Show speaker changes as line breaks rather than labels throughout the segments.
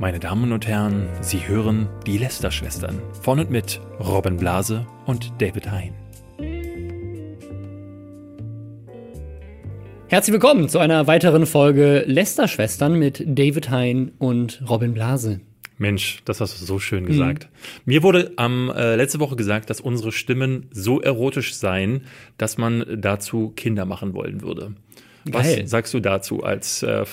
Meine Damen und Herren, Sie hören die Lester-Schwestern von und mit Robin Blase und David Hein.
Herzlich willkommen zu einer weiteren Folge Lester-Schwestern mit David Hein und Robin Blase.
Mensch, das hast du so schön gesagt. Mhm. Mir wurde am äh, letzte Woche gesagt, dass unsere Stimmen so erotisch seien, dass man dazu Kinder machen wollen würde. Geil. Was sagst du dazu als äh,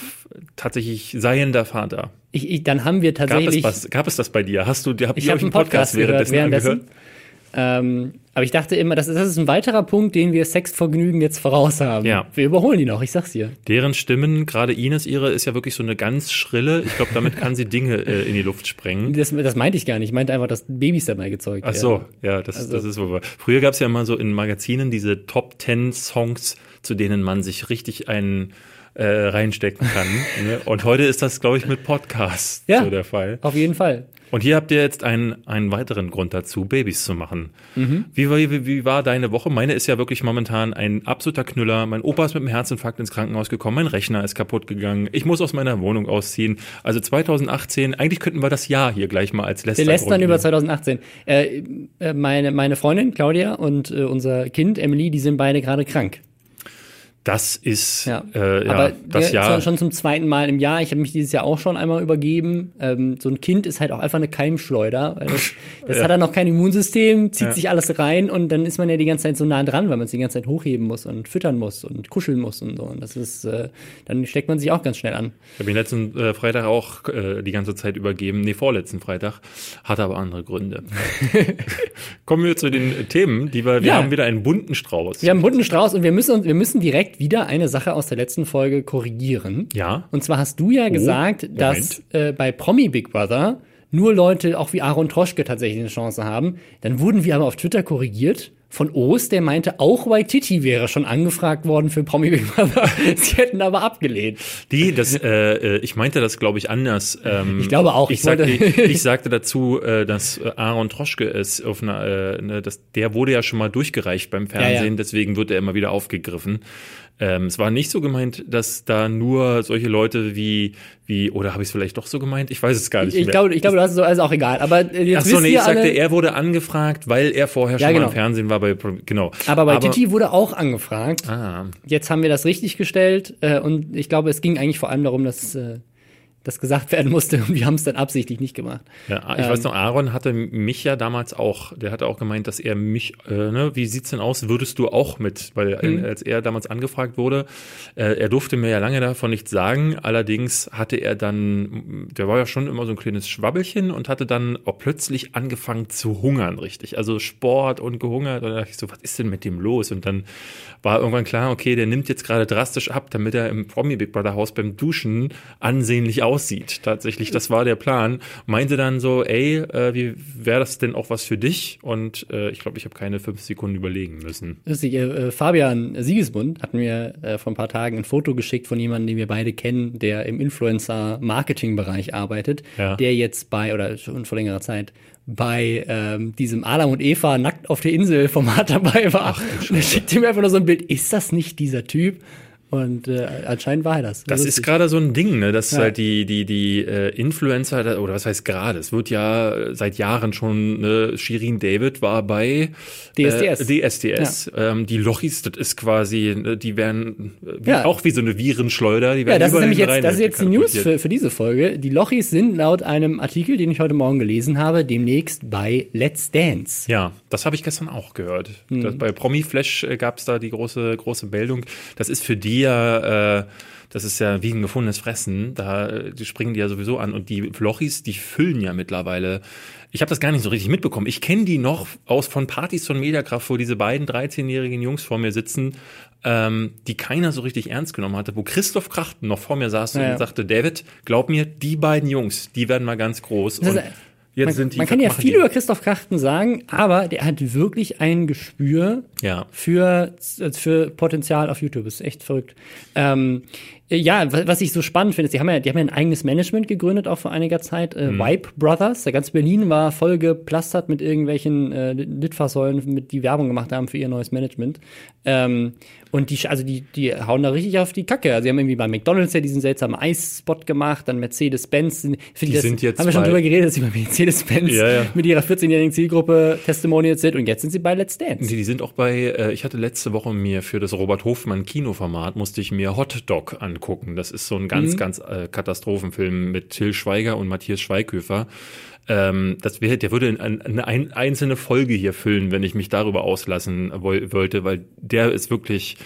tatsächlich seiender Vater?
Ich, ich, dann haben wir tatsächlich.
Gab es, was, gab es das bei dir? Hast du,
hab, ich habe einen Podcast, Podcast währenddessen, währenddessen ähm, aber ich dachte immer, das ist, das ist ein weiterer Punkt, den wir Sexvergnügen jetzt voraus haben. Ja. Wir überholen die noch, ich sag's dir.
Deren Stimmen, gerade Ines ihre, ist ja wirklich so eine ganz schrille. Ich glaube, damit kann sie Dinge äh, in die Luft sprengen.
Das, das meinte ich gar nicht. Ich meinte einfach, dass Babys dabei gezeugt
werden. Ach so, ja, das, also, das ist wohl. Früher gab's ja immer so in Magazinen diese Top Ten Songs, zu denen man sich richtig einen äh, reinstecken kann. ne? Und heute ist das, glaube ich, mit Podcasts ja, so der Fall.
Auf jeden Fall.
Und hier habt ihr jetzt einen, einen weiteren Grund dazu, Babys zu machen. Mhm. Wie, wie, wie war deine Woche? Meine ist ja wirklich momentan ein absoluter Knüller. Mein Opa ist mit einem Herzinfarkt ins Krankenhaus gekommen, mein Rechner ist kaputt gegangen, ich muss aus meiner Wohnung ausziehen. Also 2018, eigentlich könnten wir das Jahr hier gleich mal als Lästern
Wir lästern über 2018. Äh, äh, meine, meine Freundin Claudia und äh, unser Kind Emily, die sind beide gerade krank.
Das ist
ja, äh, ja aber das Jahr schon zum zweiten Mal im Jahr. Ich habe mich dieses Jahr auch schon einmal übergeben. Ähm, so ein Kind ist halt auch einfach eine Keimschleuder. Weil das das ja. hat dann noch kein Immunsystem, zieht ja. sich alles rein und dann ist man ja die ganze Zeit so nah dran, weil man es die ganze Zeit hochheben muss und füttern muss und kuscheln muss und so. Und das ist, äh, dann steckt man sich auch ganz schnell an.
Ich habe ihn letzten äh, Freitag auch äh, die ganze Zeit übergeben. Nee, vorletzten Freitag. Hatte aber andere Gründe. Kommen wir zu den Themen, die wir, wir haben wieder einen bunten Strauß.
Wir haben einen bunten Strauß und wir müssen, wir müssen direkt wieder eine Sache aus der letzten Folge korrigieren.
Ja.
Und zwar hast du ja oh, gesagt, dass äh, bei Promi Big Brother nur Leute, auch wie Aaron Troschke, tatsächlich eine Chance haben. Dann wurden wir aber auf Twitter korrigiert von Oos, der meinte, auch Waititi wäre schon angefragt worden für Promi Big Brother. Sie hätten aber abgelehnt.
Die, das, äh, äh ich meinte das, glaube ich, anders.
Ähm, ich glaube auch.
Ich, ich, sagte, ich, sagte dazu, äh, dass Aaron Troschke ist auf einer, äh, ne, das, der wurde ja schon mal durchgereicht beim Fernsehen, ja, ja. deswegen wird er immer wieder aufgegriffen. Ähm, es war nicht so gemeint, dass da nur solche Leute wie, wie oder habe ich es vielleicht doch so gemeint? Ich weiß es gar nicht
ich,
mehr.
Glaube, ich glaube, das ist so, also auch egal. Aber
jetzt Ach so, nee, ich sagte, er wurde angefragt, weil er vorher ja, schon genau. mal im Fernsehen war bei, genau.
Aber bei Aber, Titi wurde auch angefragt. Ah. Jetzt haben wir das richtig gestellt äh, und ich glaube, es ging eigentlich vor allem darum, dass äh, das gesagt werden musste und wir haben es dann absichtlich nicht gemacht.
Ja, ich ähm, weiß noch, Aaron hatte mich ja damals auch, der hatte auch gemeint, dass er mich, äh, ne, wie sieht's denn aus, würdest du auch mit, weil mhm. als er damals angefragt wurde, äh, er durfte mir ja lange davon nichts sagen, allerdings hatte er dann, der war ja schon immer so ein kleines Schwabbelchen und hatte dann auch plötzlich angefangen zu hungern, richtig, also Sport und gehungert und da dachte ich so, was ist denn mit dem los? Und dann war irgendwann klar, okay, der nimmt jetzt gerade drastisch ab, damit er im Promi Big Brother Haus beim Duschen ansehnlich aussieht. Tatsächlich, das war der Plan. Meinte dann so, ey, äh, wie wäre das denn auch was für dich? Und äh, ich glaube, ich habe keine fünf Sekunden überlegen müssen.
Lustig, äh, Fabian Siegesmund hat mir äh, vor ein paar Tagen ein Foto geschickt von jemandem, den wir beide kennen, der im Influencer-Marketing-Bereich arbeitet, ja. der jetzt bei, oder schon vor längerer Zeit, bei ähm, diesem Adam und Eva nackt auf der Insel Format dabei war. Ach, und er schickt ihm einfach nur so ein Bild. Ist das nicht dieser Typ? Und äh, anscheinend war er das.
Das, das ist gerade so ein Ding, ne? dass ja. halt die, die, die äh, Influencer, oder was heißt gerade, es wird ja seit Jahren schon, ne, Shirin David war bei
DSDS.
Äh, DSDS. Ja. Ähm, die Lochis, das ist quasi, ne, die werden wie, ja. auch wie so eine Virenschleuder. Die werden
ja, das ist nämlich jetzt, das ist jetzt die News für, für diese Folge. Die Lochis sind laut einem Artikel, den ich heute Morgen gelesen habe, demnächst bei Let's Dance.
Ja, das habe ich gestern auch gehört. Mhm. Das, bei Promi Flash äh, gab es da die große, große Meldung. Das ist für die ja, äh, das ist ja wie ein gefundenes Fressen. Da die springen die ja sowieso an. Und die Flochis, die füllen ja mittlerweile. Ich habe das gar nicht so richtig mitbekommen. Ich kenne die noch aus von Partys von Mediakraft, wo diese beiden 13-jährigen Jungs vor mir sitzen, ähm, die keiner so richtig ernst genommen hatte, wo Christoph Krachten noch vor mir saß ja, und sagte, David, glaub mir, die beiden Jungs, die werden mal ganz groß. Und
Jetzt man, sind die, man kann ja viel die. über Christoph Krachten sagen, aber der hat wirklich ein Gespür
ja.
für, für Potenzial auf YouTube. ist echt verrückt. Ähm, Äh, ja, was ich so spannend finde, die haben ja, die haben ja ein eigenes Management gegründet auch vor einiger Zeit. Äh, mhm. Vibe Brothers, der ganz Berlin war voll geplastert mit irgendwelchen äh, Litfaßsäulen, mit die Werbung gemacht haben für ihr neues Management. Ähm, und die, also die, die hauen da richtig auf die Kacke. Also sie haben irgendwie bei McDonalds ja diesen seltsamen Eisspot gemacht, dann Mercedes-Benz. Die
das, sind jetzt
haben wir schon drüber geredet, dass sie bei Mercedes-Benz ja, ja. mit ihrer 14-jährigen Zielgruppe Testimonials sind und jetzt sind sie bei Let's Dance.
Die, die sind auch bei, äh, ich hatte letzte Woche mir für das Robert Hofmann Kinoformat musste ich mir Hot Dog angucken. Das ist so ein ganz, mhm. ganz äh, Katastrophenfilm mit Till Schweiger und Matthias Schweighöfer. Ähm, das wäre, der würde eine, eine einzelne Folge hier füllen, wenn ich mich darüber auslassen wollte, weil der ist wirklich,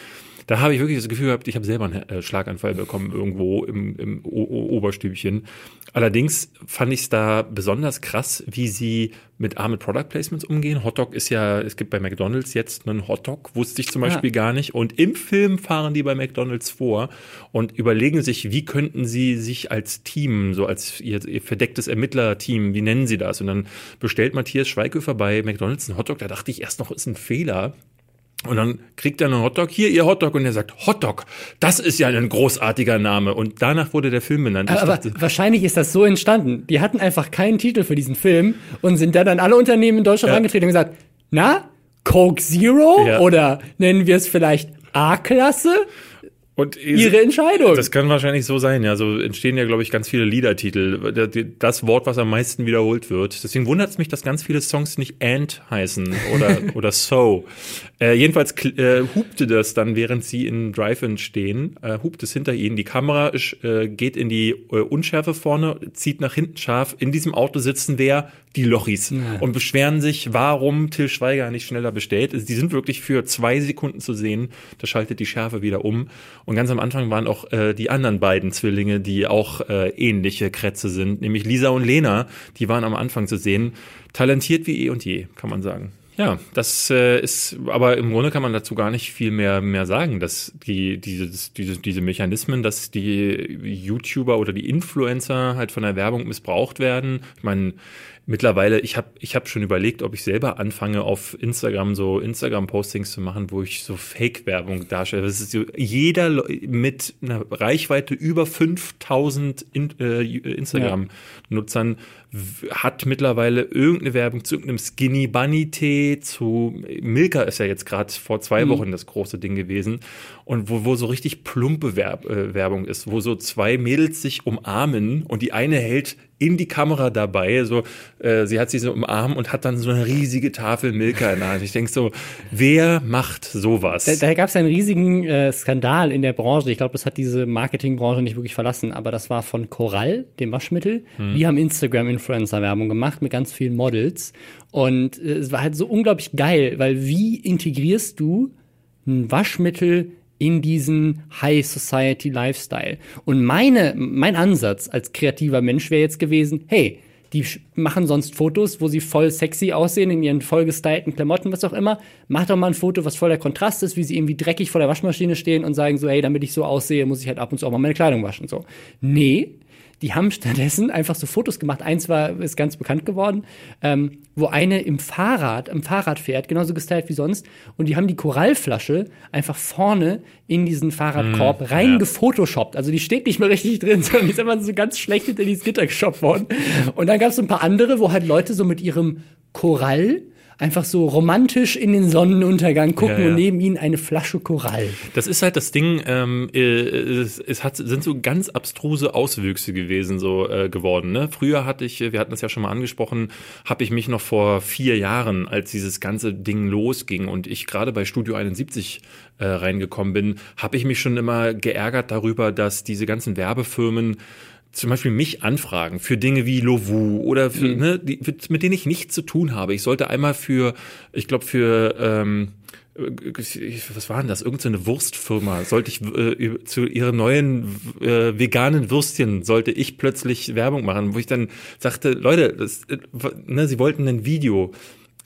da habe ich wirklich das Gefühl gehabt, ich habe selber einen äh, Schlaganfall bekommen irgendwo im, im o Oberstübchen. Allerdings fand ich es da besonders krass, wie sie mit A mit Product Placements umgehen. Hotdog ist ja, es gibt bei McDonalds jetzt einen Hotdog, wusste ich zum Beispiel ja. gar nicht. Und im Film fahren die bei McDonalds vor und überlegen sich, wie könnten sie sich als Team, so als ihr, ihr verdecktes Ermittlerteam, wie nennen sie das? Und dann bestellt Matthias Schweighöfer bei McDonalds einen Hotdog. Da dachte ich erst noch, ist ein Fehler. Und dann kriegt er einen Hotdog, hier ihr Hotdog, und er sagt, Hotdog, das ist ja ein großartiger Name. Und danach wurde der Film benannt.
Aber, dachte, wahrscheinlich ist das so entstanden. Die hatten einfach keinen Titel für diesen Film und sind dann an alle Unternehmen in Deutschland ja. angetreten und gesagt, na, Coke Zero? Ja. Oder nennen wir es vielleicht A-Klasse? Und ihre Entscheidung.
Das kann wahrscheinlich so sein. Ja, so entstehen ja, glaube ich, ganz viele Liedertitel. Das Wort, was am meisten wiederholt wird. Deswegen wundert es mich, dass ganz viele Songs nicht And heißen oder, oder So. Äh, jedenfalls äh, hupte das dann, während sie in Drive-In stehen, äh, hupt es hinter ihnen. Die Kamera äh, geht in die äh, Unschärfe vorne, zieht nach hinten scharf. In diesem Auto sitzen wer? Die Lochis. Ja. Und beschweren sich, warum Till Schweiger nicht schneller bestellt. Die sind wirklich für zwei Sekunden zu sehen. Da schaltet die Schärfe wieder um. Und ganz am Anfang waren auch äh, die anderen beiden Zwillinge, die auch äh, ähnliche Krätze sind, nämlich Lisa und Lena. Die waren am Anfang zu sehen. Talentiert wie eh und je, kann man sagen. Ja, das äh, ist, aber im Grunde kann man dazu gar nicht viel mehr, mehr sagen, dass die, dieses, diese, diese Mechanismen, dass die YouTuber oder die Influencer halt von der Werbung missbraucht werden. Ich meine, mittlerweile, ich habe ich hab schon überlegt, ob ich selber anfange, auf Instagram so Instagram-Postings zu machen, wo ich so Fake-Werbung darstelle. Das ist so, jeder mit einer Reichweite über 5000 in, äh, Instagram-Nutzern hat mittlerweile irgendeine Werbung zu irgendeinem Skinny Bunny Tee, zu Milka ist ja jetzt gerade vor zwei mhm. Wochen das große Ding gewesen und wo, wo so richtig plumpe Werb, äh, Werbung ist, wo so zwei Mädels sich umarmen und die eine hält in die Kamera dabei. So, äh, sie hat sie so im Arm und hat dann so eine riesige Tafel Milka in der Hand. Ich denke so, wer macht sowas?
Da, da gab es einen riesigen äh, Skandal in der Branche. Ich glaube, das hat diese Marketingbranche nicht wirklich verlassen, aber das war von Coral, dem Waschmittel. Hm. Die haben Instagram-Influencer-Werbung gemacht mit ganz vielen Models. Und äh, es war halt so unglaublich geil, weil wie integrierst du ein Waschmittel in diesen High Society Lifestyle. Und meine, mein Ansatz als kreativer Mensch wäre jetzt gewesen, hey, die machen sonst Fotos, wo sie voll sexy aussehen in ihren voll gestylten Klamotten, was auch immer. Mach doch mal ein Foto, was voll der Kontrast ist, wie sie irgendwie dreckig vor der Waschmaschine stehen und sagen so, hey, damit ich so aussehe, muss ich halt ab und zu auch mal meine Kleidung waschen. So. Nee, die haben stattdessen einfach so Fotos gemacht. Eins war, ist ganz bekannt geworden, ähm, wo eine im Fahrrad, im Fahrrad fährt, genauso gestylt wie sonst. Und die haben die Korallflasche einfach vorne in diesen Fahrradkorb mm, reingefotoshoppt. Ja. Also die steht nicht mehr richtig drin, sondern die ist einfach so ganz schlecht hinter dieses Gitter geshoppt worden. Und dann gab es so ein paar andere, wo halt Leute so mit ihrem Korall einfach so romantisch in den Sonnenuntergang gucken ja, ja. und neben ihnen eine Flasche Korall.
Das ist halt das Ding, ähm, äh, es, es hat, sind so ganz abstruse Auswüchse gewesen, so äh, geworden. Ne? Früher hatte ich, wir hatten das ja schon mal angesprochen, habe ich mich noch vor vier Jahren, als dieses ganze Ding losging und ich gerade bei Studio 71 äh, reingekommen bin, habe ich mich schon immer geärgert darüber, dass diese ganzen Werbefirmen zum Beispiel mich anfragen für Dinge wie Lovu oder für, mhm. ne, die, mit denen ich nichts zu tun habe. Ich sollte einmal für, ich glaube für ähm, was war denn das? Irgendeine so Wurstfirma. Sollte ich äh, zu ihren neuen äh, veganen Würstchen sollte ich plötzlich Werbung machen, wo ich dann sagte, Leute, das, äh, ne, sie wollten ein Video.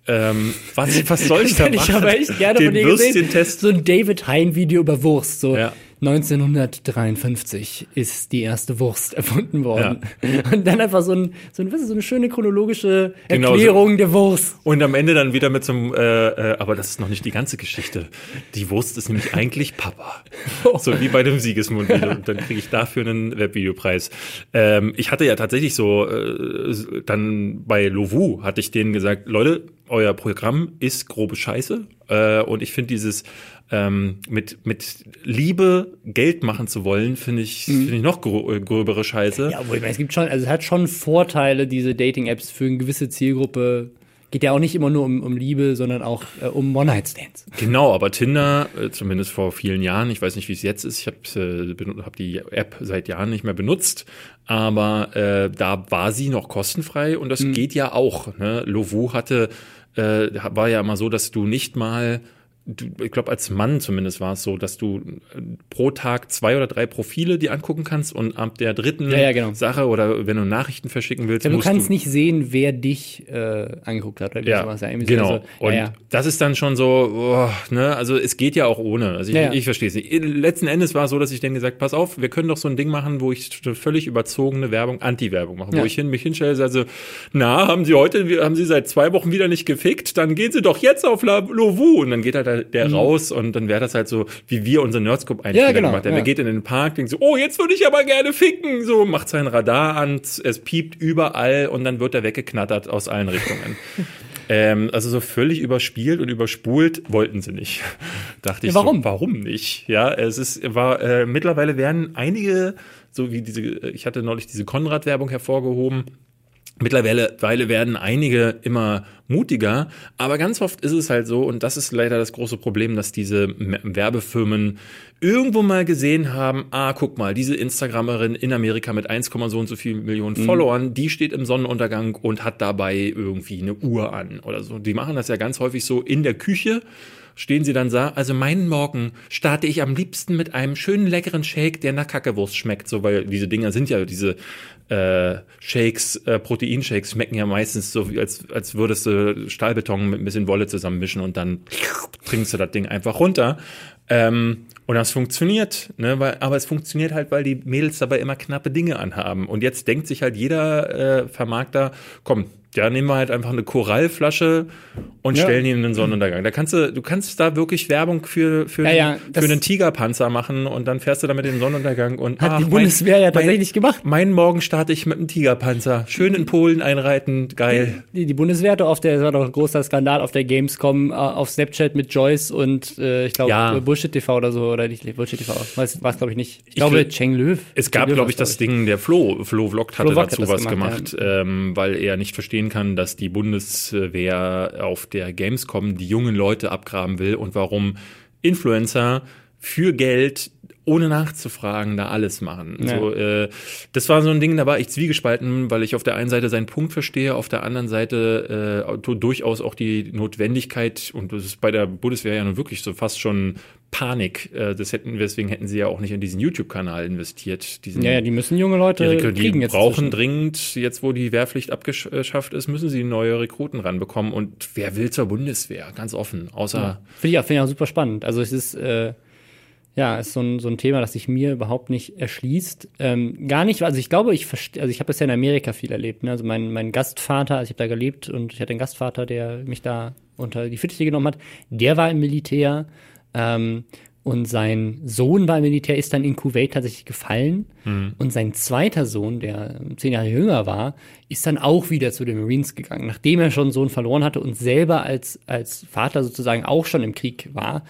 Ähm, was, was soll ich da machen?
Ich habe echt gerne Den von dir gesehen. So ein David Hein Video über Wurst. So. Ja 1953 ist die erste Wurst erfunden worden. Ja. Und dann einfach so, ein, so, ein, so eine schöne chronologische Erklärung genau so. der Wurst.
Und am Ende dann wieder mit so einem, äh, äh, aber das ist noch nicht die ganze Geschichte. Die Wurst ist nämlich eigentlich Papa. So wie bei dem Siegesmund. Und dann kriege ich dafür einen Webvideopreis. Ähm, ich hatte ja tatsächlich so, äh, dann bei Lovu hatte ich denen gesagt, Leute, euer Programm ist grobe Scheiße. Äh, und ich finde dieses ähm, mit, mit Liebe Geld machen zu wollen, finde ich, mhm. finde ich noch grö gröbere Scheiße.
Ja, obwohl ich meine, es gibt schon, also es hat schon Vorteile, diese Dating-Apps für eine gewisse Zielgruppe geht ja auch nicht immer nur um, um Liebe, sondern auch äh, um One-Night-Stands.
Genau, aber Tinder, äh, zumindest vor vielen Jahren, ich weiß nicht, wie es jetzt ist, ich habe äh, hab die App seit Jahren nicht mehr benutzt, aber äh, da war sie noch kostenfrei und das mhm. geht ja auch. Ne? Lovu hatte, äh, war ja immer so, dass du nicht mal du, ich glaube, als Mann zumindest war es so, dass du äh, pro Tag zwei oder drei Profile die angucken kannst und ab der dritten
ja, ja, genau.
Sache oder wenn du Nachrichten verschicken willst,
ja, du kannst du nicht sehen, wer dich äh, angeguckt hat.
Oder ja, sowas. ja genau. So, und das ist dann schon so, oh, ne, also es geht ja auch ohne. Also ich, ich verstehe es nicht. Letzten Endes war es so, dass ich denen gesagt, pass auf, wir können doch so ein Ding machen, wo ich völlig überzogene Werbung, Anti-Werbung mache, wo ich hin, mich hinstelle, also, na, haben Sie heute, haben Sie seit zwei Wochen wieder nicht gefickt, dann gehen Sie doch jetzt auf La Lovu und dann geht halt der mhm. raus und dann wäre das halt so, wie wir unseren Nerdscope einspieler ja, genau, gemacht haben. Ja. Der geht in den Park, denkt so, oh, jetzt würde ich aber gerne ficken, so, macht sein Radar an, es piept überall und dann wird er weggeknattert aus allen Richtungen. ähm, also so völlig überspielt und überspult wollten sie nicht. Dachte ich.
Ja, warum?
So, warum nicht? Ja, es ist, war, äh, mittlerweile werden einige, so wie diese, ich hatte neulich diese Konrad-Werbung hervorgehoben, Mittlerweile werden einige immer mutiger, aber ganz oft ist es halt so, und das ist leider das große Problem, dass diese Werbefirmen irgendwo mal gesehen haben, ah, guck mal, diese Instagramerin in Amerika mit 1, so und so viel Millionen mhm. Followern, die steht im Sonnenuntergang und hat dabei irgendwie eine Uhr an oder so. Die machen das ja ganz häufig so in der Küche stehen sie dann da, also meinen Morgen starte ich am liebsten mit einem schönen leckeren Shake, der nach Kackewurst schmeckt, so weil diese Dinger sind ja diese äh, Shakes, äh, Proteinshakes schmecken ja meistens so, als, als würdest du Stahlbeton mit ein bisschen Wolle zusammenmischen und dann trinkst du das Ding einfach runter. Ähm, und das funktioniert, ne? weil, aber es funktioniert halt, weil die Mädels dabei immer knappe Dinge anhaben. Und jetzt denkt sich halt jeder äh, Vermarkter, komm, ja, nehmen wir halt einfach eine Korallflasche und ja. stellen ihn in den Sonnenuntergang. Da kannst du, du kannst da wirklich Werbung für, für,
ja, ja,
für einen Tigerpanzer machen und dann fährst du damit in den Sonnenuntergang und
hat ach, die Bundeswehr mein, ja tatsächlich mein, gemacht.
Meinen Morgen starte ich mit einem Tigerpanzer. Schön in Polen einreiten, geil.
Die, die Bundeswehr hatte auf der, das war doch ein großer Skandal auf der Gamescom äh, auf Snapchat mit Joyce und äh, ich glaube ja. Bullshit TV oder so oder nicht Bullshit TV. War es glaube ich nicht. Ich, glaube Cheng Löw.
Es gab glaube ich das Ding, der Flo, Flo Vlogt hatte Flo dazu hat was gemacht, gemacht ähm, weil er nicht verstehen kann, dass die Bundeswehr auf der Gamescom die jungen Leute abgraben will und warum Influencer für Geld ohne nachzufragen, da alles machen. Ja. So, äh, das war so ein Ding, da war ich zwiegespalten, weil ich auf der einen Seite seinen Punkt verstehe, auf der anderen Seite äh, durchaus auch die Notwendigkeit, und das ist bei der Bundeswehr ja nun wirklich so fast schon Panik. Äh, das hätten, deswegen hätten sie ja auch nicht in diesen YouTube-Kanal investiert. Diesen,
ja, ja, die müssen junge Leute
die, kriegen die jetzt. brauchen dringend, jetzt wo die Wehrpflicht abgeschafft ist, müssen sie neue Rekruten ranbekommen. Und wer will zur Bundeswehr? Ganz offen. Außer. Ja.
Finde ich, auch, find ich auch super spannend. Also es ist, äh, ja, ist so ein, so ein Thema, das sich mir überhaupt nicht erschließt. Ähm, gar nicht, also ich glaube, ich verstehe, also ich habe das ja in Amerika viel erlebt. Ne? Also mein, mein Gastvater, also ich habe da gelebt und ich hatte einen Gastvater, der mich da unter die Fittiche genommen hat. Der war im Militär ähm, und sein Sohn war im Militär, ist dann in Kuwait tatsächlich gefallen. Mhm. Und sein zweiter Sohn, der zehn Jahre jünger war, ist dann auch wieder zu den Marines gegangen, nachdem er schon einen Sohn verloren hatte und selber als, als Vater sozusagen auch schon im Krieg war.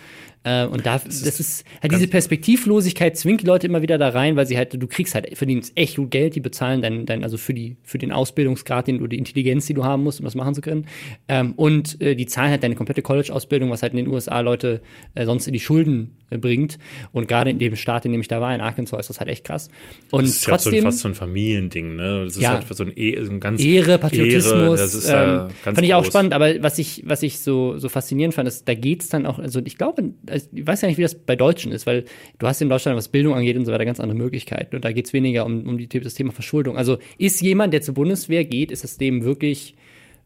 Äh, und da, das, das ist halt diese Perspektivlosigkeit zwingt die Leute immer wieder da rein, weil sie halt, du kriegst halt, verdienst echt gut Geld, die bezahlen dein, dein, also für die, für den Ausbildungsgrad, den du, die Intelligenz, die du haben musst, um das machen zu können. Ähm, und äh, die zahlen halt deine komplette College-Ausbildung, was halt in den USA Leute äh, sonst in die Schulden äh, bringt. Und gerade in dem Staat, in dem ich da war, in Arkansas, ist das halt echt krass. Und das ist trotzdem,
ja so fast so ein Familiending, ne? Das ist
ja,
halt so ein, e so ein ganz
Ehre, Patriotismus. Ehre, das ist, ähm, fand ich auch spannend, aber was ich, was ich so, so faszinierend fand, ist, da geht's dann auch, also ich glaube, ich weiß ja nicht, wie das bei Deutschen ist, weil du hast in Deutschland, was Bildung angeht und so weiter, ganz andere Möglichkeiten. Und da geht es weniger um, um die, das Thema Verschuldung. Also ist jemand, der zur Bundeswehr geht, ist es dem wirklich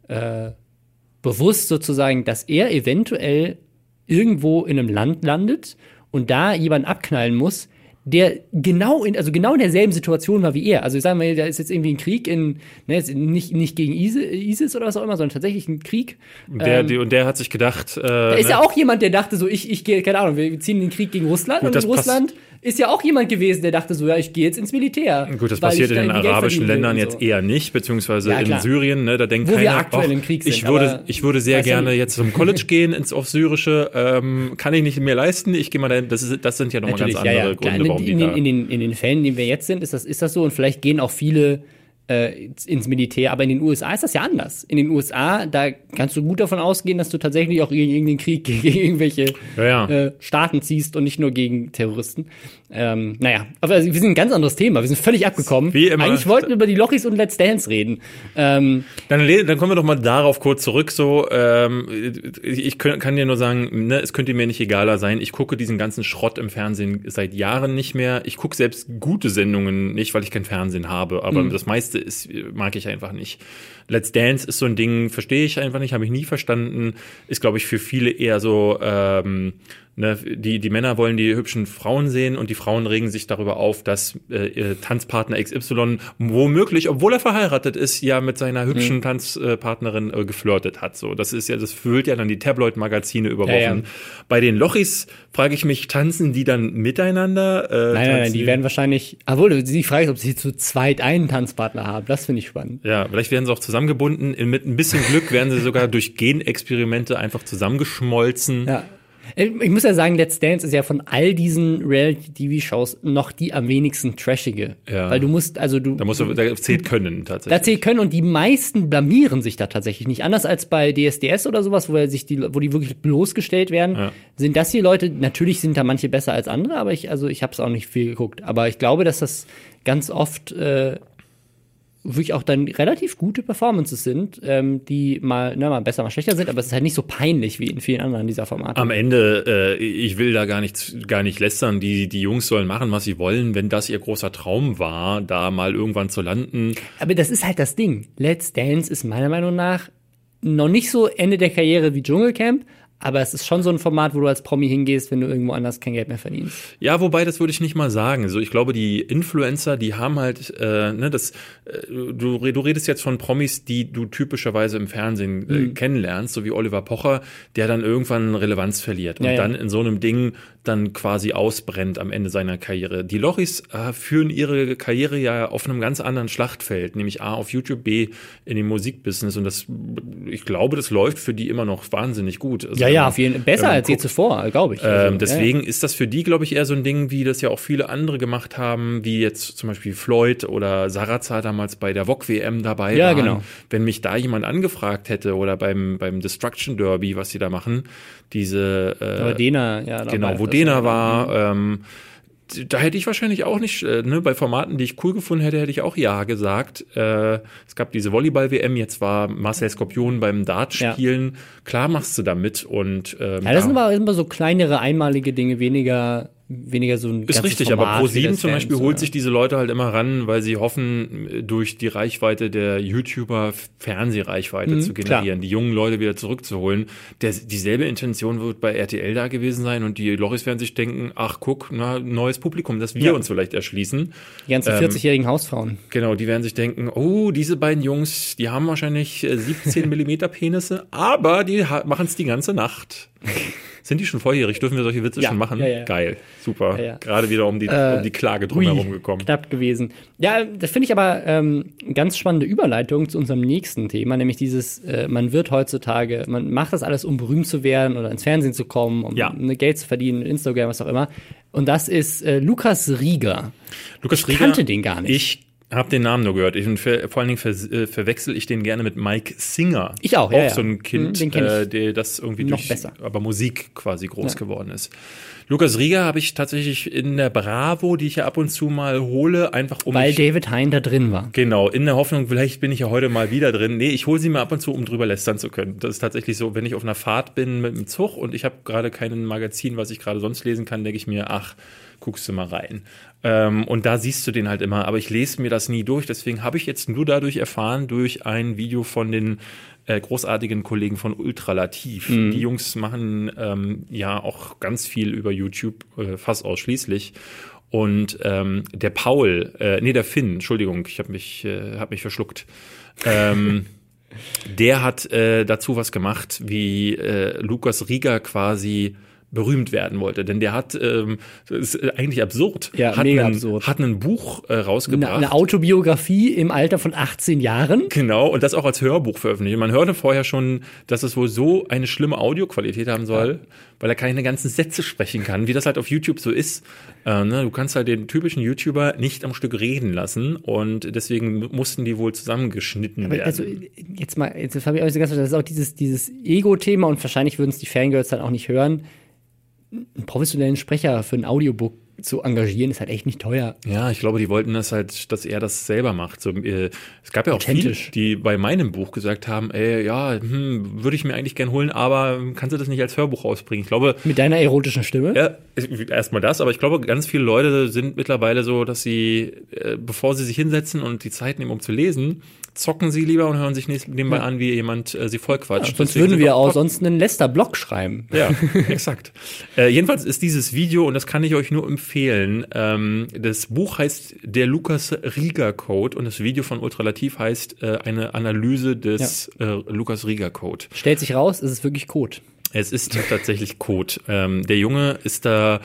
äh, bewusst sozusagen, dass er eventuell irgendwo in einem Land landet und da jemanden abknallen muss, der genau in, also genau in derselben Situation war wie er. Also ich sage mal, da ist jetzt irgendwie ein Krieg in, ne, nicht, nicht gegen ISIS oder was auch immer, sondern tatsächlich ein Krieg.
Der, ähm, die, und der hat sich gedacht,
äh, da ist ne? ja auch jemand, der dachte so, ich, ich gehe, keine Ahnung, wir ziehen den Krieg gegen Russland Gut, und in Russland ist ja auch jemand gewesen, der dachte so, ja, ich gehe jetzt ins Militär.
Gut, das passiert in den arabischen Ländern so. jetzt eher nicht, beziehungsweise ja, in Syrien, ne, da denkt
Wo
keiner,
wir aktuell im Krieg sind,
ich würde, ich würde sehr gerne jetzt zum College gehen ins auf Syrische, ähm, kann ich nicht mehr leisten, ich gehe mal dahin, das, ist, das sind ja nochmal ganz andere ja, ja, Gründe,
warum in, die in, in, den, in den Fällen, in denen wir jetzt sind, ist das, ist das so und vielleicht gehen auch viele äh, ins Militär. Aber in den USA ist das ja anders. In den USA, da kannst du gut davon ausgehen, dass du tatsächlich auch gegen irgendeinen Krieg gegen irgendwelche ja, ja. Äh, Staaten ziehst und nicht nur gegen Terroristen. Ähm, naja, aber wir sind ein ganz anderes Thema. Wir sind völlig abgekommen. Wie immer. Eigentlich wollten wir über die Lochis und Let's Dance reden.
Ähm, dann, dann kommen wir doch mal darauf kurz zurück. So, ähm, ich kann dir nur sagen, ne, es könnte mir nicht egaler sein. Ich gucke diesen ganzen Schrott im Fernsehen seit Jahren nicht mehr. Ich gucke selbst gute Sendungen nicht, weil ich kein Fernsehen habe. Aber mhm. das meiste ist, mag ich einfach nicht. Let's Dance ist so ein Ding, verstehe ich einfach nicht, habe ich nie verstanden. Ist, glaube ich, für viele eher so ähm, Ne, die, die Männer wollen die hübschen Frauen sehen und die Frauen regen sich darüber auf, dass äh, Tanzpartner XY womöglich, obwohl er verheiratet ist, ja mit seiner hübschen mhm. Tanzpartnerin äh, geflirtet hat. So, das ist ja, das füllt ja dann die Tabloid-Magazine über Wochen. Ja, ja. Bei den Lochis frage ich mich, tanzen die dann miteinander?
Äh, nein, nein, nein, die werden wahrscheinlich, obwohl die Frage ist, ob sie zu zweit einen Tanzpartner haben. Das finde ich spannend.
Ja, vielleicht werden sie auch zusammengebunden. Mit ein bisschen Glück werden sie sogar durch Genexperimente einfach zusammengeschmolzen. Ja.
Äh, ich muss ja sagen, Let's Dance ist ja von all diesen Reality-TV-Shows noch die am wenigsten trashige. Ja. Weil du musst, also du.
Da musst du, da zählt können tatsächlich.
Da zählt können und die meisten blamieren sich da tatsächlich nicht. Anders als bei DSDS oder sowas, wo sich die, wo die wirklich bloßgestellt werden, ja. sind das die Leute, natürlich sind da manche besser als andere, aber ich, also ich habe es auch nicht viel geguckt. Aber ich glaube, dass das ganz oft äh, wirklich auch dann relativ gute Performances sind, ähm, die mal, ne, mal besser, mal schlechter sind, aber es ist halt nicht so peinlich wie in vielen anderen dieser Formate.
Am Ende, äh, ich will da gar nicht, gar nicht lästern, die, die Jungs sollen machen, was sie wollen, wenn das ihr großer Traum war, da mal irgendwann zu landen.
Aber das ist halt das Ding. Let's Dance ist meiner Meinung nach noch nicht so Ende der Karriere wie Dschungelcamp, aber es ist schon so ein Format, wo du als Promi hingehst, wenn du irgendwo anders kein Geld mehr verdienst.
Ja, wobei, das würde ich nicht mal sagen. So, ich glaube, die Influencer, die haben halt, äh, ne, das, äh, du, du redest jetzt von Promis, die du typischerweise im Fernsehen äh, mhm. kennenlernst, so wie Oliver Pocher, der dann irgendwann Relevanz verliert und ja, ja. dann in so einem Ding dann quasi ausbrennt am Ende seiner Karriere. Die Lochis äh, führen ihre Karriere ja auf einem ganz anderen Schlachtfeld, nämlich A auf YouTube, B in dem Musikbusiness und das, ich glaube, das läuft für die immer noch wahnsinnig gut.
Also, ja, ja, auf jeden besser als je zuvor, glaube ich.
Ähm, also, deswegen ja. ist das für die, glaube ich, eher so ein Ding, wie das ja auch viele andere gemacht haben, wie jetzt zum Beispiel Floyd oder Sarazar damals bei der VOG WM dabei
ja,
waren.
Genau.
Wenn mich da jemand angefragt hätte oder beim beim Destruction Derby, was sie da machen, diese
äh, Dena, ja,
genau, wo Dena war. Ähm, da hätte ich wahrscheinlich auch nicht, äh, ne, bei Formaten, die ich cool gefunden hätte, hätte ich auch Ja gesagt. Äh, es gab diese Volleyball-WM, jetzt war Marcel Skorpion beim Dartspielen. Ja. Klar machst du da mit und
ähm, Ja, das sind aber immer so kleinere, einmalige Dinge, weniger weniger so ein
Ist richtig, Format aber Pro7 zum Beispiel holt sich diese Leute halt immer ran, weil sie hoffen, durch die Reichweite der YouTuber Fernsehreichweite mhm, zu generieren, klar. die jungen Leute wieder zurückzuholen. Der, dieselbe Intention wird bei RTL da gewesen sein und die Loris werden sich denken, ach guck, na, neues Publikum, das wir ja. uns vielleicht erschließen.
Die ganzen 40-jährigen ähm, Hausfrauen.
Genau, die werden sich denken, oh, diese beiden Jungs, die haben wahrscheinlich 17 äh, Millimeter Penisse, aber die machen es die ganze Nacht. Sind die schon volljährig? Dürfen wir solche Witze ja, schon machen? Ja, ja. Geil, super. Gerade wieder um die, äh, um die Klage drumherum gekommen.
Knapp gewesen. Ja, das finde ich aber ähm, ganz spannende Überleitung zu unserem nächsten Thema, nämlich dieses, äh, man wird heutzutage, man macht das alles, um berühmt zu werden oder ins Fernsehen zu kommen, um ja. Geld zu verdienen, Instagram, was auch immer. Und das ist äh, Lukas Rieger.
Lukas ich Rieger. kannte den gar nicht. Ich hab den Namen nur gehört. Ich, ver, vor allen Dingen ver, äh, verwechsel ich den gerne mit Mike Singer.
Ich auch, ja. Auch
ja. so ein Kind, mhm, äh, der das irgendwie Noch durch besser. aber Musik quasi groß ja. geworden ist. Lukas Rieger habe ich tatsächlich in der Bravo, die ich ja ab und zu mal hole, einfach um.
Weil David Hein da drin war.
Genau, in der Hoffnung, vielleicht bin ich ja heute mal wieder drin. Nee, ich hole sie mir ab und zu, um drüber lästern zu können. Das ist tatsächlich so, wenn ich auf einer Fahrt bin mit dem Zug und ich habe gerade kein Magazin, was ich gerade sonst lesen kann, denke ich mir, ach, guckst du mal rein. Ähm, und da siehst du den halt immer, aber ich lese mir das nie durch. Deswegen habe ich jetzt nur dadurch erfahren, durch ein Video von den äh, großartigen Kollegen von Ultralativ. Mhm. Die Jungs machen ähm, ja auch ganz viel über YouTube, äh, fast ausschließlich. Und ähm, der Paul, äh, nee, der Finn, Entschuldigung, ich habe mich, äh, hab mich verschluckt. Ähm, der hat äh, dazu was gemacht, wie äh, Lukas Rieger quasi berühmt werden wollte. Denn der hat, ähm, das ist eigentlich absurd,
ja,
hat,
mega
ein,
absurd.
hat ein Buch äh, rausgebracht.
Eine, eine Autobiografie im Alter von 18 Jahren.
Genau, und das auch als Hörbuch veröffentlicht. Man hörte vorher schon, dass es wohl so eine schlimme Audioqualität haben soll, ja. weil er keine ganzen Sätze sprechen kann, wie das halt auf YouTube so ist. Äh, ne? Du kannst halt den typischen YouTuber nicht am Stück reden lassen und deswegen mussten die wohl zusammengeschnitten
Aber
werden.
Also jetzt mal, jetzt habe ich auch so ganz das ist auch dieses, dieses Ego-Thema und wahrscheinlich würden es die Fangirls dann auch nicht hören einen professionellen Sprecher für ein Audiobook zu engagieren, ist halt echt nicht teuer.
Ja, ich glaube, die wollten das halt, dass er das selber macht. So, äh, es gab ja auch viele, die bei meinem Buch gesagt haben, ey, ja, hm, würde ich mir eigentlich gern holen, aber kannst du das nicht als Hörbuch rausbringen? Ich glaube.
Mit deiner erotischen Stimme?
Ja, erstmal das, aber ich glaube, ganz viele Leute sind mittlerweile so, dass sie, äh, bevor sie sich hinsetzen und die Zeit nehmen, um zu lesen, zocken sie lieber und hören sich nebenbei ja. an, wie jemand äh, sie vollquatscht.
Ja, sonst würden wir auch sonst einen Lester-Blog schreiben.
Ja, exakt. Äh, jedenfalls ist dieses Video, und das kann ich euch nur empfehlen, ähm, das Buch heißt Der Lukas Rieger Code und das Video von Ultralativ heißt äh, eine Analyse des ja. äh, Lukas Rieger Code.
Stellt sich raus, es ist wirklich Code.
Es ist tatsächlich Code. Ähm, der Junge ist da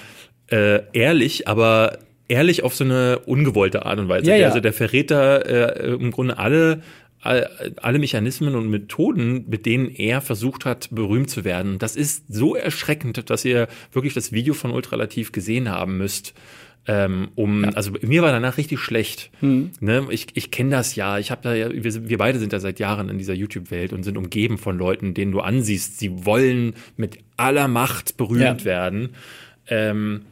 äh, ehrlich, aber ehrlich auf so eine ungewollte Art und Weise.
Ja, ja.
Also der verrät da äh, im Grunde alle alle Mechanismen und Methoden, mit denen er versucht hat, berühmt zu werden. Das ist so erschreckend, dass ihr wirklich das Video von Ultralativ gesehen haben müsst. Ähm, um, ja. also mir war danach richtig schlecht. Hm. Ne? Ich, ich kenne das ja. Ich habe da ja, wir, wir beide sind ja seit Jahren in dieser YouTube-Welt und sind umgeben von Leuten, denen du ansiehst, sie wollen mit aller Macht berühmt ja. werden. Ähm,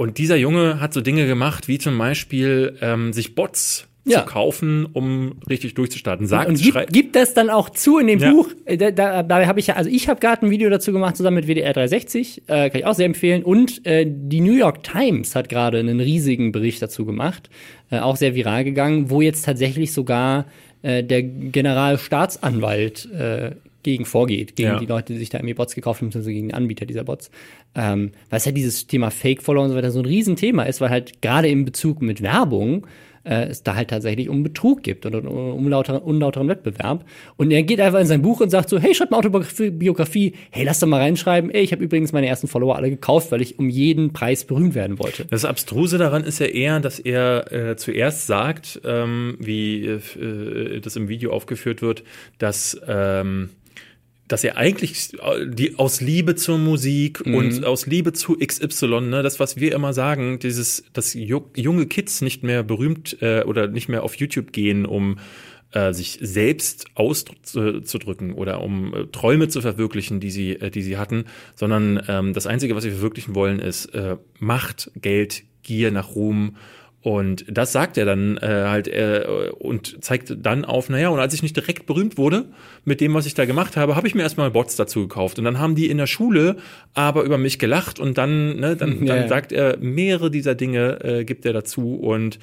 und dieser Junge hat so Dinge gemacht, wie zum Beispiel ähm, sich Bots ja. zu kaufen, um richtig durchzustarten.
Sagt, und gibt, gibt das dann auch zu in dem ja. Buch. Äh, da, da, da habe ich ja, also ich habe gerade ein Video dazu gemacht zusammen mit WDR 360, äh, kann ich auch sehr empfehlen. Und äh, die New York Times hat gerade einen riesigen Bericht dazu gemacht, äh, auch sehr viral gegangen, wo jetzt tatsächlich sogar äh, der Generalstaatsanwalt äh, gegen vorgeht, gegen ja. die Leute, die sich da irgendwie Bots gekauft haben, beziehungsweise gegen den Anbieter dieser Bots. Ähm, weil es halt dieses Thema Fake-Follower und so weiter so ein Riesenthema ist, weil halt gerade im Bezug mit Werbung äh, es da halt tatsächlich um Betrug gibt oder um unlauteren, unlauteren Wettbewerb. Und er geht einfach in sein Buch und sagt so, hey, schreib mal Autobiografie, hey, lass doch mal reinschreiben, ey, ich habe übrigens meine ersten Follower alle gekauft, weil ich um jeden Preis berühmt werden wollte.
Das Abstruse daran ist ja eher, dass er äh, zuerst sagt, ähm, wie äh, das im Video aufgeführt wird, dass ähm, dass er eigentlich die aus Liebe zur Musik mhm. und aus Liebe zu XY, ne, das was wir immer sagen, dieses, dass junge Kids nicht mehr berühmt äh, oder nicht mehr auf YouTube gehen, um äh, sich selbst auszudrücken oder um äh, Träume zu verwirklichen, die sie, äh, die sie hatten, sondern ähm, das Einzige, was sie verwirklichen wollen, ist äh, Macht, Geld, Gier nach Ruhm und das sagt er dann äh, halt äh, und zeigt dann auf, naja, und als ich nicht direkt berühmt wurde mit dem, was ich da gemacht habe, habe ich mir erstmal Bots dazu gekauft. Und dann haben die in der Schule aber über mich gelacht und dann, ne, dann, ja, dann sagt er, mehrere dieser Dinge äh, gibt er dazu und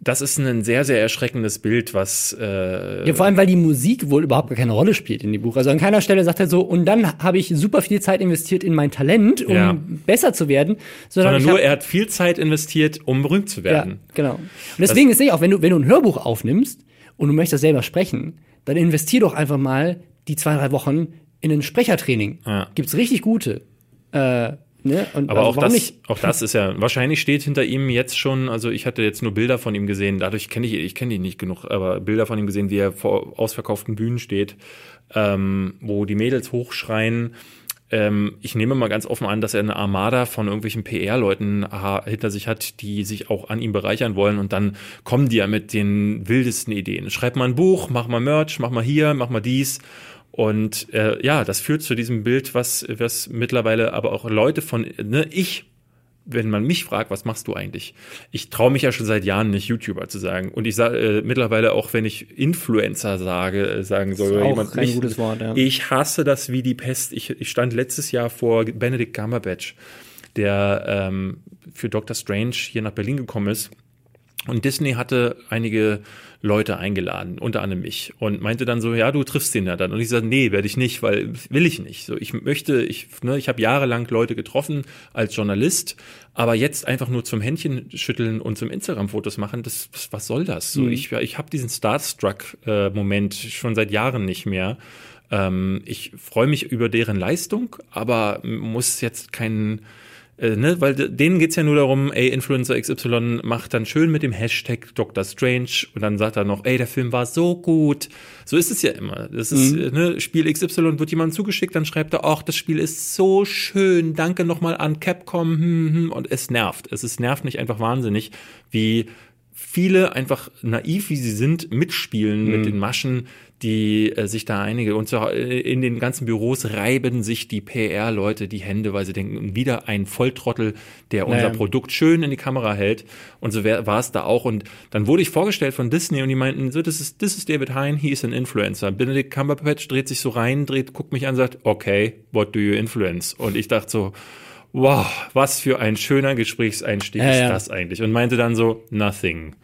das ist ein sehr, sehr erschreckendes Bild, was. Äh
ja, vor allem, weil die Musik wohl überhaupt gar keine Rolle spielt in dem Buch. Also an keiner Stelle sagt er so, und dann habe ich super viel Zeit investiert in mein Talent, um ja. besser zu werden.
Sondern, sondern nur, er hat viel Zeit investiert, um berühmt zu werden.
Ja, genau. Und deswegen das ist es auch, wenn du, wenn du ein Hörbuch aufnimmst und du möchtest selber sprechen, dann investier doch einfach mal die zwei, drei Wochen in ein Sprechertraining. Ja. Gibt's richtig gute. Äh,
Ne? Und, aber also auch, das, nicht? auch das ist ja, wahrscheinlich steht hinter ihm jetzt schon, also ich hatte jetzt nur Bilder von ihm gesehen, dadurch kenne ich, ich kenne ihn nicht genug, aber Bilder von ihm gesehen, wie er vor ausverkauften Bühnen steht, ähm, wo die Mädels hochschreien. Ähm, ich nehme mal ganz offen an, dass er eine Armada von irgendwelchen PR-Leuten hinter sich hat, die sich auch an ihm bereichern wollen und dann kommen die ja mit den wildesten Ideen. Schreib mal ein Buch, mach mal Merch, mach mal hier, mach mal dies und äh, ja, das führt zu diesem Bild, was, was mittlerweile aber auch Leute von, ne, ich, wenn man mich fragt, was machst du eigentlich? Ich traue mich ja schon seit Jahren nicht YouTuber zu sagen. Und ich sage äh, mittlerweile auch, wenn ich Influencer sage, äh, sagen soll,
ist
jemand
kein mich, gutes Wort, ja.
ich hasse das wie die Pest. Ich, ich stand letztes Jahr vor Benedict Cumberbatch, der ähm, für Doctor Strange hier nach Berlin gekommen ist Und Disney hatte einige Leute eingeladen, unter anderem mich, und meinte dann so, ja, du triffst den ja dann. Und ich sagte, nee, werde ich nicht, weil will ich nicht. So, ich möchte, ich, ne, ich habe jahrelang Leute getroffen als Journalist, aber jetzt einfach nur zum Händchen schütteln und zum Instagram-Fotos machen, das, was soll das? So, mhm. ich, ich habe diesen Starstruck-Moment schon seit Jahren nicht mehr. Ähm, ich freue mich über deren Leistung, aber muss jetzt keinen äh, ne, weil denen geht's ja nur darum, ey, Influencer XY macht dann schön mit dem Hashtag Dr. Strange und dann sagt er noch, ey, der Film war so gut. So ist es ja immer. Das ist, mhm. ne, Spiel XY wird jemand zugeschickt, dann schreibt er, ach, das Spiel ist so schön, danke nochmal an Capcom, hm, hm, und es nervt. Es ist nervt nicht einfach wahnsinnig, wie viele einfach naiv wie sie sind mitspielen mhm. mit den Maschen die äh, sich da einige und so äh, in den ganzen Büros reiben sich die PR-Leute die Hände, weil sie denken, wieder ein Volltrottel, der unser naja. Produkt schön in die Kamera hält. Und so war es da auch. Und dann wurde ich vorgestellt von Disney und die meinten, so, das ist, das ist David Hein, he is an influencer. Benedict Cumberbatch dreht sich so rein, dreht, guckt mich an, sagt, okay, what do you influence? Und ich dachte so, wow, was für ein schöner Gesprächseinstieg ja, ist ja. das eigentlich? Und meinte dann so, nothing.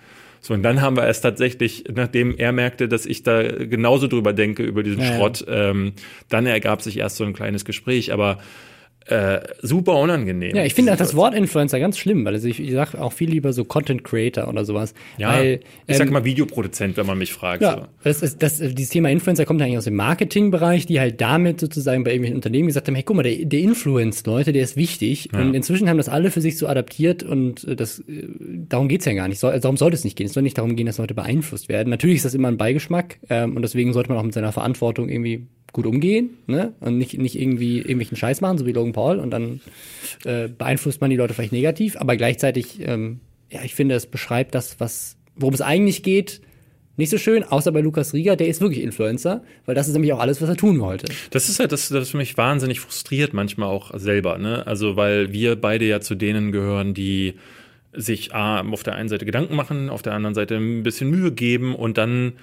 So, und dann haben wir es tatsächlich, nachdem er merkte, dass ich da genauso drüber denke, über diesen ja, Schrott, ähm, dann ergab sich erst so ein kleines Gespräch, aber äh, super unangenehm.
Ja, ich finde das Wort Influencer ganz schlimm, weil also ich, ich sage auch viel lieber so Content Creator oder sowas.
Ja,
weil,
ich sag ähm, mal Videoproduzent, wenn man mich fragt. Ja,
so. das, ist, das, dieses Thema Influencer kommt eigentlich aus dem Marketingbereich, die halt damit sozusagen bei irgendwelchen Unternehmen gesagt haben, hey, guck mal, der, der Influence, Leute, der ist wichtig. Ja. Und inzwischen haben das alle für sich so adaptiert und äh, das, äh, darum geht's ja gar nicht. So, also darum sollte es nicht gehen. Es soll nicht darum gehen, dass Leute beeinflusst werden. Natürlich ist das immer ein Beigeschmack ähm, und deswegen sollte man auch mit seiner Verantwortung irgendwie gut umgehen ne? und nicht, nicht irgendwie irgendwelchen Scheiß machen, so wie Logan Paul und dann äh, beeinflusst man die Leute vielleicht negativ, aber gleichzeitig, ähm, ja, ich finde, es beschreibt das, was, worum es eigentlich geht, nicht so schön, außer bei Lukas Rieger, der ist wirklich Influencer, weil das ist nämlich auch alles, was er tun wollte.
Das ist halt, das, das mich wahnsinnig frustriert manchmal auch selber, ne? Also, weil wir beide ja zu denen gehören, die sich A, auf der einen Seite Gedanken machen, auf der anderen Seite ein bisschen Mühe geben und dann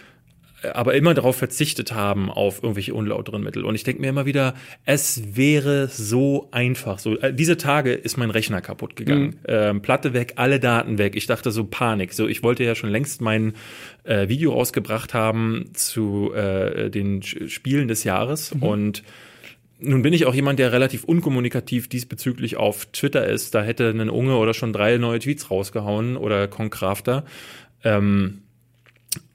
aber immer darauf verzichtet haben auf irgendwelche unlauteren Mittel. Und ich denke mir immer wieder, es wäre so einfach. So äh, diese Tage ist mein Rechner kaputt gegangen, mhm. ähm, Platte weg, alle Daten weg. Ich dachte so Panik. So ich wollte ja schon längst mein äh, Video rausgebracht haben zu äh, den Spielen des Jahres mhm. und nun bin ich auch jemand, der relativ unkommunikativ diesbezüglich auf Twitter ist. Da hätte ein Unge oder schon drei neue Tweets rausgehauen oder Concrafter. Ähm,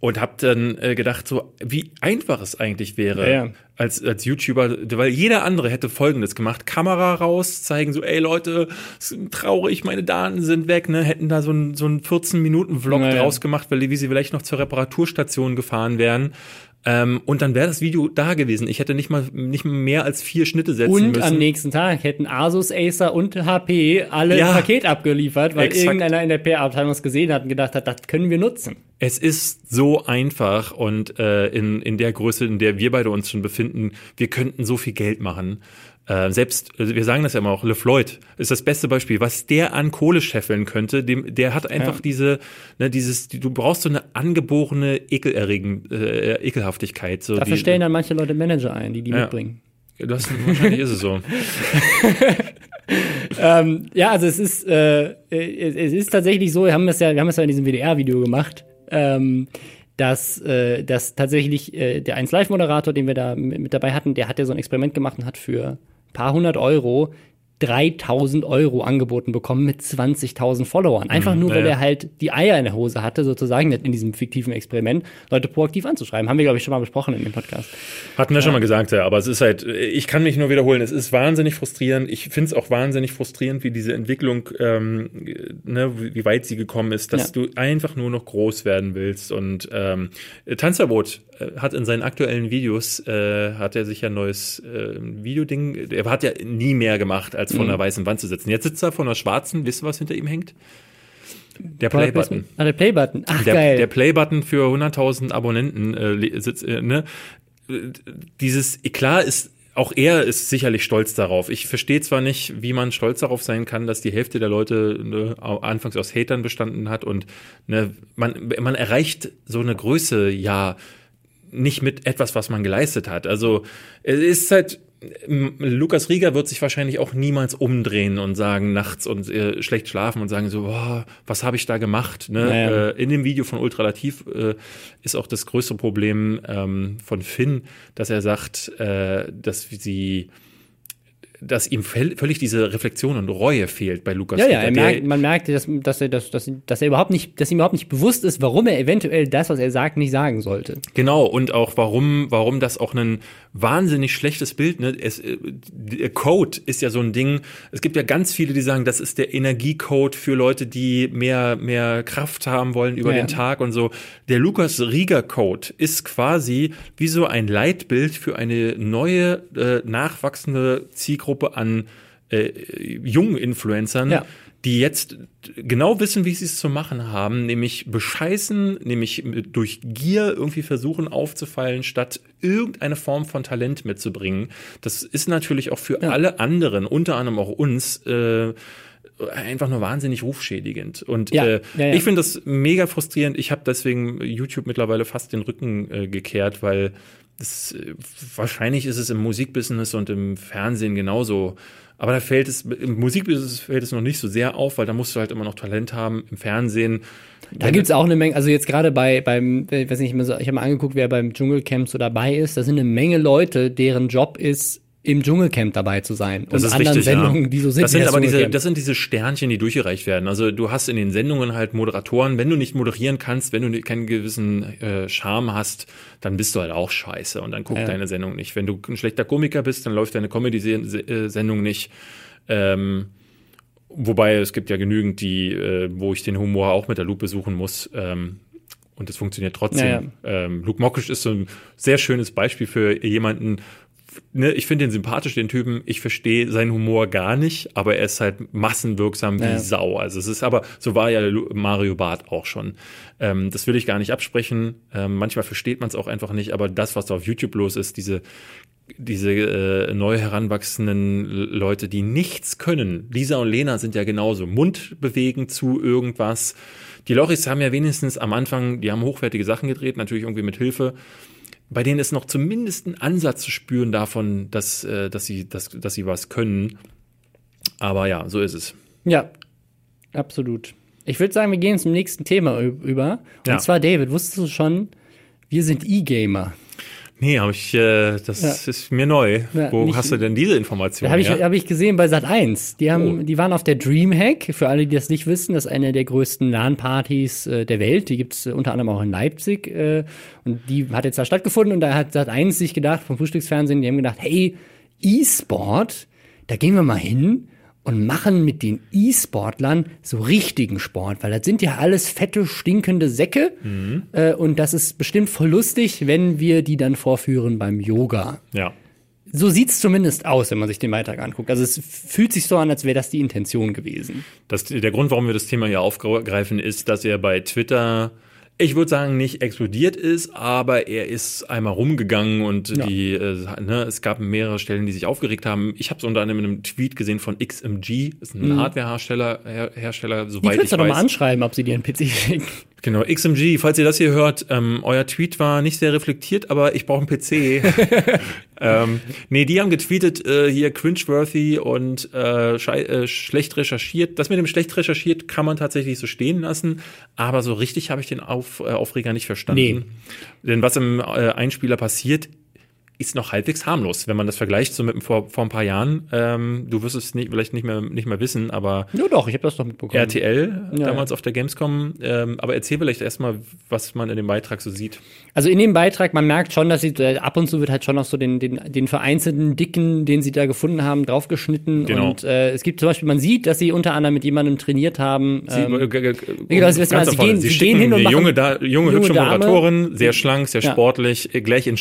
und habe dann äh, gedacht, so wie einfach es eigentlich wäre ja, ja. als als YouTuber, weil jeder andere hätte Folgendes gemacht: Kamera raus, zeigen so, ey Leute, traurig, meine Daten sind weg, ne, hätten da so ein so ein 14 Minuten Vlog ja, draus gemacht, weil die, wie sie vielleicht noch zur Reparaturstation gefahren wären ähm, und dann wäre das Video da gewesen. Ich hätte nicht mal nicht mehr als vier Schnitte setzen
und
müssen.
Und am nächsten Tag hätten Asus, Acer und HP alle ja, ein Paket abgeliefert, weil exakt. irgendeiner in der PR-Abteilung es gesehen hat und gedacht hat, das können wir nutzen.
Es ist so einfach und äh, in, in der Größe, in der wir beide uns schon befinden, wir könnten so viel Geld machen. Äh, selbst, also wir sagen das ja immer auch, LeFloid ist das beste Beispiel, was der an Kohle scheffeln könnte, dem, der hat einfach ja. diese, ne, dieses, du brauchst so eine angeborene Ekelerregen, äh, Ekelhaftigkeit. So
Dafür die, stellen dann manche Leute Manager ein, die die ja. mitbringen.
Das, wahrscheinlich ist es so.
ähm, ja, also es ist, äh, es ist tatsächlich so, wir haben es ja, wir haben es ja in diesem WDR-Video gemacht, ähm, dass, äh, dass tatsächlich äh, der 1 Live-Moderator, den wir da mit dabei hatten, der hat ja so ein Experiment gemacht und hat für paar hundert Euro 3000 Euro angeboten bekommen mit 20.000 Followern. Einfach mhm, nur, weil ja. er halt die Eier in der Hose hatte, sozusagen in diesem fiktiven Experiment, Leute proaktiv anzuschreiben. Haben wir, glaube ich, schon mal besprochen in dem Podcast.
Hatten wir ja. schon mal gesagt, ja. Aber es ist halt, ich kann mich nur wiederholen, es ist wahnsinnig frustrierend. Ich finde es auch wahnsinnig frustrierend, wie diese Entwicklung, ähm, ne, wie weit sie gekommen ist, dass du einfach nur noch groß werden willst. Und ähm, Tanzverbot hat in seinen aktuellen Videos, äh, hat er sich ja ein neues äh, Videoding, er hat ja nie mehr gemacht, als als vor mhm. einer weißen Wand zu sitzen. Jetzt sitzt er vor einer schwarzen, wisst ihr, was hinter ihm hängt? Der Playbutton.
Ah, der Playbutton. Ach,
der,
geil.
Der Playbutton für 100.000 Abonnenten äh, sitzt, äh, ne? Dieses, klar ist, auch er ist sicherlich stolz darauf. Ich verstehe zwar nicht, wie man stolz darauf sein kann, dass die Hälfte der Leute ne, anfangs aus Hatern bestanden hat und ne, man, man erreicht so eine Größe ja nicht mit etwas, was man geleistet hat. Also es ist halt Lukas Rieger wird sich wahrscheinlich auch niemals umdrehen und sagen nachts und äh, schlecht schlafen und sagen so, boah, was habe ich da gemacht? Ne? Naja. Äh, in dem Video von Ultralativ äh, ist auch das größte Problem ähm, von Finn, dass er sagt, äh, dass sie dass ihm völlig diese Reflexion und Reue fehlt bei Lukas.
Ja, ja, er merkt, man merkt, dass, dass, er, dass, dass, dass er überhaupt nicht, dass ihm überhaupt nicht bewusst ist, warum er eventuell das, was er sagt, nicht sagen sollte.
Genau, und auch warum, warum das auch ein wahnsinnig schlechtes Bild, ne? Es, äh, Code ist ja so ein Ding. Es gibt ja ganz viele, die sagen, das ist der Energiecode für Leute, die mehr, mehr Kraft haben wollen über ja. den Tag und so. Der Lukas Rieger Code ist quasi wie so ein Leitbild für eine neue, äh, nachwachsende Zielgruppe Zielgruppe an äh, jungen Influencern, ja. Die jetzt genau wissen, wie sie es zu machen haben, nämlich bescheißen, nämlich durch Gier irgendwie versuchen aufzufallen, statt irgendeine Form von Talent mitzubringen. Das ist natürlich auch für ja. alle anderen, unter anderem auch uns, äh, einfach nur wahnsinnig rufschädigend. Und ja, äh, ja, ja. ich finde das mega frustrierend. Ich habe deswegen YouTube mittlerweile fast den Rücken äh, gekehrt, weil das, äh, wahrscheinlich ist es im Musikbusiness und im Fernsehen genauso. Aber da fällt es, im Musikbusiness fällt es noch nicht so sehr auf, weil da musst du halt immer noch Talent haben. Im Fernsehen.
Da gibt's auch eine Menge, also jetzt gerade bei, beim, ich weiß nicht, ich habe mal angeguckt, wer beim Dschungelcamp so dabei ist. Da sind eine Menge Leute, deren Job ist, im Dschungelcamp dabei zu sein.
Das und anderen richtig, Sendungen, ja. die so sind. Das sind aber diese, das sind diese Sternchen, die durchgereicht werden. Also du hast in den Sendungen halt Moderatoren, wenn du nicht moderieren kannst, wenn du keinen gewissen äh, Charme hast, dann bist du halt auch scheiße und dann guckt ja. deine Sendung nicht. Wenn du ein schlechter Komiker bist, dann läuft deine Comedy-Sendung nicht. Ähm, wobei es gibt ja genügend, die, äh, wo ich den Humor auch mit der Lupe suchen muss. Ähm, und es funktioniert trotzdem. Ja, ja. Ähm, Luke Mockridge ist so ein sehr schönes Beispiel für jemanden, ne, ich finde den sympathisch, den Typen. Ich verstehe seinen Humor gar nicht, aber er ist halt massenwirksam wie ja. Sau. Also es ist aber, so war ja Mario Barth auch schon. Ähm, das will ich gar nicht absprechen. Ähm, manchmal versteht man es auch einfach nicht, aber das, was da auf YouTube los ist, diese diese äh, neu heranwachsenden Leute, die nichts können. Lisa und Lena sind ja genauso. Mund bewegen zu irgendwas. Die Loris haben ja wenigstens am Anfang, die haben hochwertige Sachen gedreht, natürlich irgendwie mit Hilfe bei denen ist noch zumindest ein Ansatz zu spüren davon, dass, äh, dass, sie, dass, dass sie was können. Aber ja, so ist es.
Ja, absolut. Ich würde sagen, wir gehen zum nächsten Thema über. Und ja. zwar, David, wusstest du schon, wir sind E-Gamer.
Nee, habe ich, äh, das ja. ist mir neu. Ja, Wo nicht, hast du denn diese Information?
Habe ich, hab ich gesehen bei Sat 1. Die haben, oh. die waren auf der Dreamhack. Für alle, die das nicht wissen, das ist eine der größten LAN-Partys äh, der Welt. Die gibt's äh, unter anderem auch in Leipzig. Äh, und die hat jetzt da stattgefunden und da hat Sat 1 sich gedacht, vom Frühstücksfernsehen, die haben gedacht, hey, E-Sport, da gehen wir mal hin und machen mit den E-Sportlern so richtigen Sport, weil das sind ja alles fette, stinkende Säcke mhm. äh, und das ist bestimmt voll lustig, wenn wir die dann vorführen beim Yoga.
Ja.
So sieht's zumindest aus, wenn man sich den Beitrag anguckt. Also es fühlt sich so an, als wäre das die Intention gewesen.
Das, der Grund, warum wir das Thema hier aufgreifen, ist, dass er bei Twitter ich würde sagen, nicht explodiert ist, aber er ist einmal rumgegangen und ja. die, äh, ne, es gab mehrere Stellen, die sich aufgeregt haben. Ich habe es unter anderem in einem Tweet gesehen von XMG, ist ein mhm. Hardwarehersteller, Her Hersteller,
soweit ich weiß. doch mal anschreiben, ob sie dir einen PC schicken.
Genau, XMG, falls ihr das hier hört, ähm, euer Tweet war nicht sehr reflektiert, aber ich brauche einen PC. ähm, nee, die haben getweetet, äh, hier cringeworthy und äh, äh, schlecht recherchiert. Das mit dem schlecht recherchiert kann man tatsächlich so stehen lassen, aber so richtig habe ich den Auf, äh, Aufreger nicht verstanden. Nee. Denn was im äh, Einspieler passiert, ist noch halbwegs harmlos, wenn man das vergleicht so mit vor, vor ein paar Jahren. Ähm, du wirst es nicht, vielleicht nicht mehr, nicht mehr wissen, aber.
Ja, doch, ich habe das doch mitbekommen.
RTL, ja, damals ja. auf der Gamescom. Ähm, aber erzähl vielleicht erstmal, was man in dem Beitrag so sieht.
Also in dem Beitrag, man merkt schon, dass sie äh, ab und zu wird halt schon noch so den, den, den vereinzelten Dicken, den sie da gefunden haben, draufgeschnitten. Genau. Und äh, es gibt zum Beispiel, man sieht, dass sie unter anderem mit jemandem trainiert haben. Sie, ähm, äh,
genau, sie, also sie, gehen, sie, sie gehen hin und machen junge, da, junge, junge hübsche Dame. Moderatorin, sehr schlank, sehr sportlich, gleich in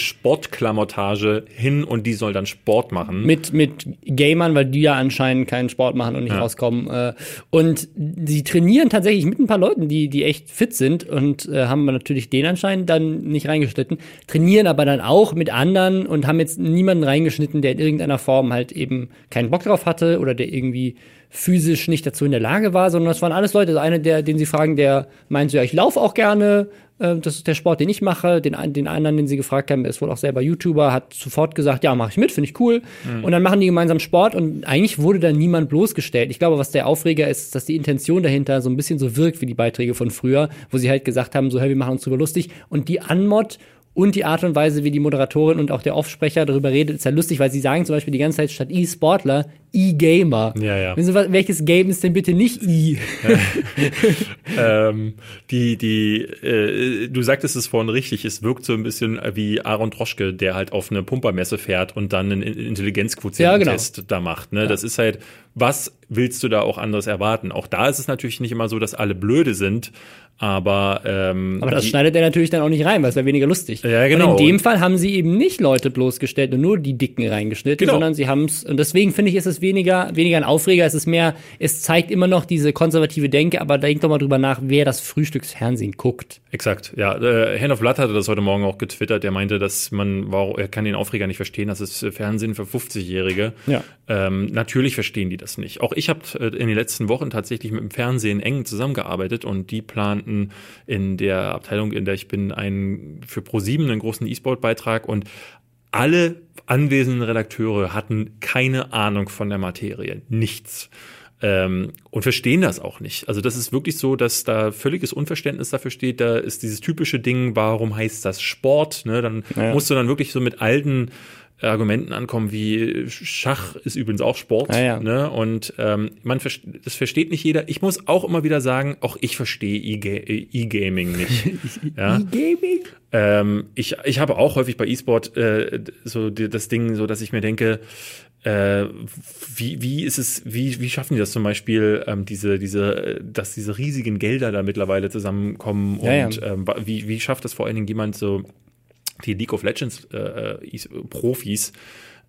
Sportklamottage hin und die soll dann Sport machen.
Mit, mit Gamern, weil die ja anscheinend keinen Sport machen und nicht ja. rauskommen. Äh, und sie trainieren tatsächlich mit ein paar Leuten, die, die echt fit sind und äh, haben natürlich den anscheinend dann nicht reingeschnitten, trainieren aber dann auch mit anderen und haben jetzt niemanden reingeschnitten, der in irgendeiner Form halt eben keinen Bock drauf hatte oder der irgendwie physisch nicht dazu in der Lage war, sondern das waren alles Leute. Also einer, der, den sie fragen, der meint so, ja, ich laufe auch gerne, das ist der Sport, den ich mache. Den, den anderen, den sie gefragt haben, ist wohl auch selber YouTuber, hat sofort gesagt, ja, mache ich mit, finde ich cool. Mhm. Und dann machen die gemeinsam Sport und eigentlich wurde da niemand bloßgestellt. Ich glaube, was der Aufreger ist, dass die Intention dahinter so ein bisschen so wirkt wie die Beiträge von früher, wo sie halt gesagt haben, so, hey, wir machen uns drüber lustig. Und die Anmod und die Art und Weise, wie die Moderatorin und auch der Offsprecher darüber redet, ist ja lustig, weil sie sagen zum Beispiel die ganze Zeit statt E-Sportler E-Gamer.
Ja, ja.
Sie, welches Game ist denn bitte nicht E?
ähm, die, die, äh, du sagtest es vorhin richtig, es wirkt so ein bisschen wie Aaron Troschke, der halt auf eine Pumpermesse fährt und dann einen Intelligenzquotientest ja, genau. da macht. Ne? Ja. Das ist halt, was willst du da auch anders erwarten? Auch da ist es natürlich nicht immer so, dass alle blöde sind, aber ähm,
aber das die, schneidet er natürlich dann auch nicht rein, weil es wäre weniger lustig.
Ja, genau.
Und in dem Fall haben sie eben nicht Leute bloßgestellt und nur die Dicken reingeschnitten, genau. sondern sie haben es und deswegen finde ich, ist es weniger weniger ein Aufreger, es ist mehr, es zeigt immer noch diese konservative Denke, aber denkt doch mal drüber nach, wer das Frühstücksfernsehen guckt.
Exakt, ja. Äh, Hand of Blood hatte das heute Morgen auch getwittert. Der meinte, dass man, wow, er kann den Aufreger nicht verstehen. Das ist Fernsehen für 50-Jährige.
Ja.
Ähm, natürlich verstehen die das nicht. Auch ich habe äh, in den letzten Wochen tatsächlich mit dem Fernsehen eng zusammengearbeitet und die planten in der Abteilung, in der ich bin, einen für Pro7 einen großen E-Sport-Beitrag und alle anwesenden Redakteure hatten keine Ahnung von der Materie. Nichts. Ähm, und verstehen das auch nicht. Also das ist wirklich so, dass da völliges Unverständnis dafür steht. Da ist dieses typische Ding, warum heißt das Sport? Ne? Dann ja. musst du dann wirklich so mit alten Argumenten ankommen, wie Schach ist übrigens auch Sport.
Ah, ja.
ne? Und ähm, man das versteht nicht jeder. Ich muss auch immer wieder sagen, auch ich verstehe E-Gaming nicht.
ja? E-Gaming?
Ähm, ich, ich habe auch häufig bei E-Sport äh, so die, das Ding, so dass ich mir denke, äh, wie, wie ist es, wie, wie schaffen die das zum Beispiel, ähm, diese, diese, dass diese riesigen Gelder da mittlerweile zusammenkommen und
ja,
ja. Ähm, wie, wie schafft das vor allen Dingen jemand so die League of Legends äh, äh Profis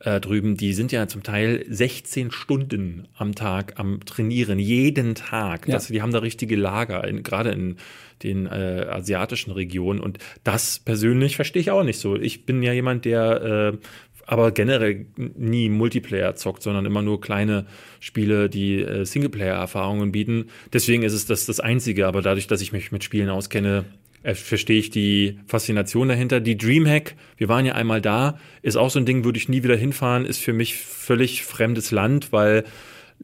äh, drüben, die sind ja zum Teil 16 Stunden am Tag am Trainieren, jeden Tag. Ja. Das, die haben da richtige Lager, gerade in den äh, asiatischen Regionen. Und das persönlich verstehe ich auch nicht so. Ich bin ja jemand, der äh, aber generell nie Multiplayer zockt, sondern immer nur kleine Spiele, die äh, Singleplayer-Erfahrungen bieten. Deswegen ist es das das Einzige, aber dadurch, dass ich mich mit Spielen auskenne, äh, verstehe ich die Faszination dahinter. Die Dreamhack, wir waren ja einmal da, ist auch so ein Ding, würde ich nie wieder hinfahren, ist für mich völlig fremdes Land, weil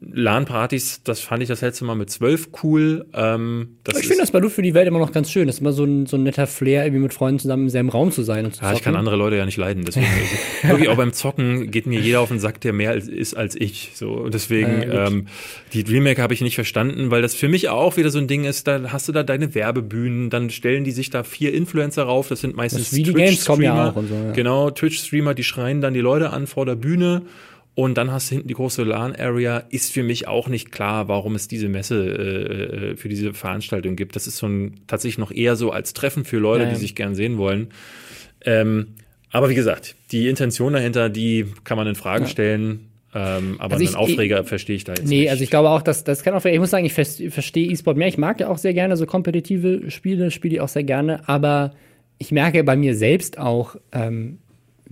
LAN-Partys, das fand ich das letzte Mal mit zwölf cool. Ähm,
ich finde das bei Luft für die Welt immer noch ganz schön. Das ist immer so ein, so ein netter Flair, irgendwie mit Freunden zusammen im selben Raum zu sein. Und zu
ja, ich kann andere Leute ja nicht leiden. Deswegen wirklich auch beim Zocken geht mir jeder auf den Sack, der mehr ist als ich. So und deswegen ja, ähm, die Dreamhack habe ich nicht verstanden, weil das für mich auch wieder so ein Ding ist. Da hast du da deine Werbebühnen, dann stellen die sich da vier Influencer rauf. Das sind meistens
Twitch-Streamer. Ja so, ja.
Genau, Twitch-Streamer, die schreien dann die Leute an vor der Bühne und dann hast du hinten die große LAN-Area. Ist für mich auch nicht klar, warum es diese Messe äh, äh, für diese Veranstaltung gibt. Das ist so ein, tatsächlich noch eher so als Treffen für Leute, ja. die sich gern sehen wollen. Ähm, aber wie gesagt, die Intention dahinter, die kann man in Frage ja. stellen. Ähm, aber also einen Aufreger ich, verstehe ich da jetzt
nee,
nicht.
also ich glaube auch, dass das kann auch, ich muss sagen, ich verstehe E-Sport mehr. Ich mag ja auch sehr gerne so kompetitive Spiele, spiele ich auch sehr gerne, aber ich merke bei mir selbst auch, ähm,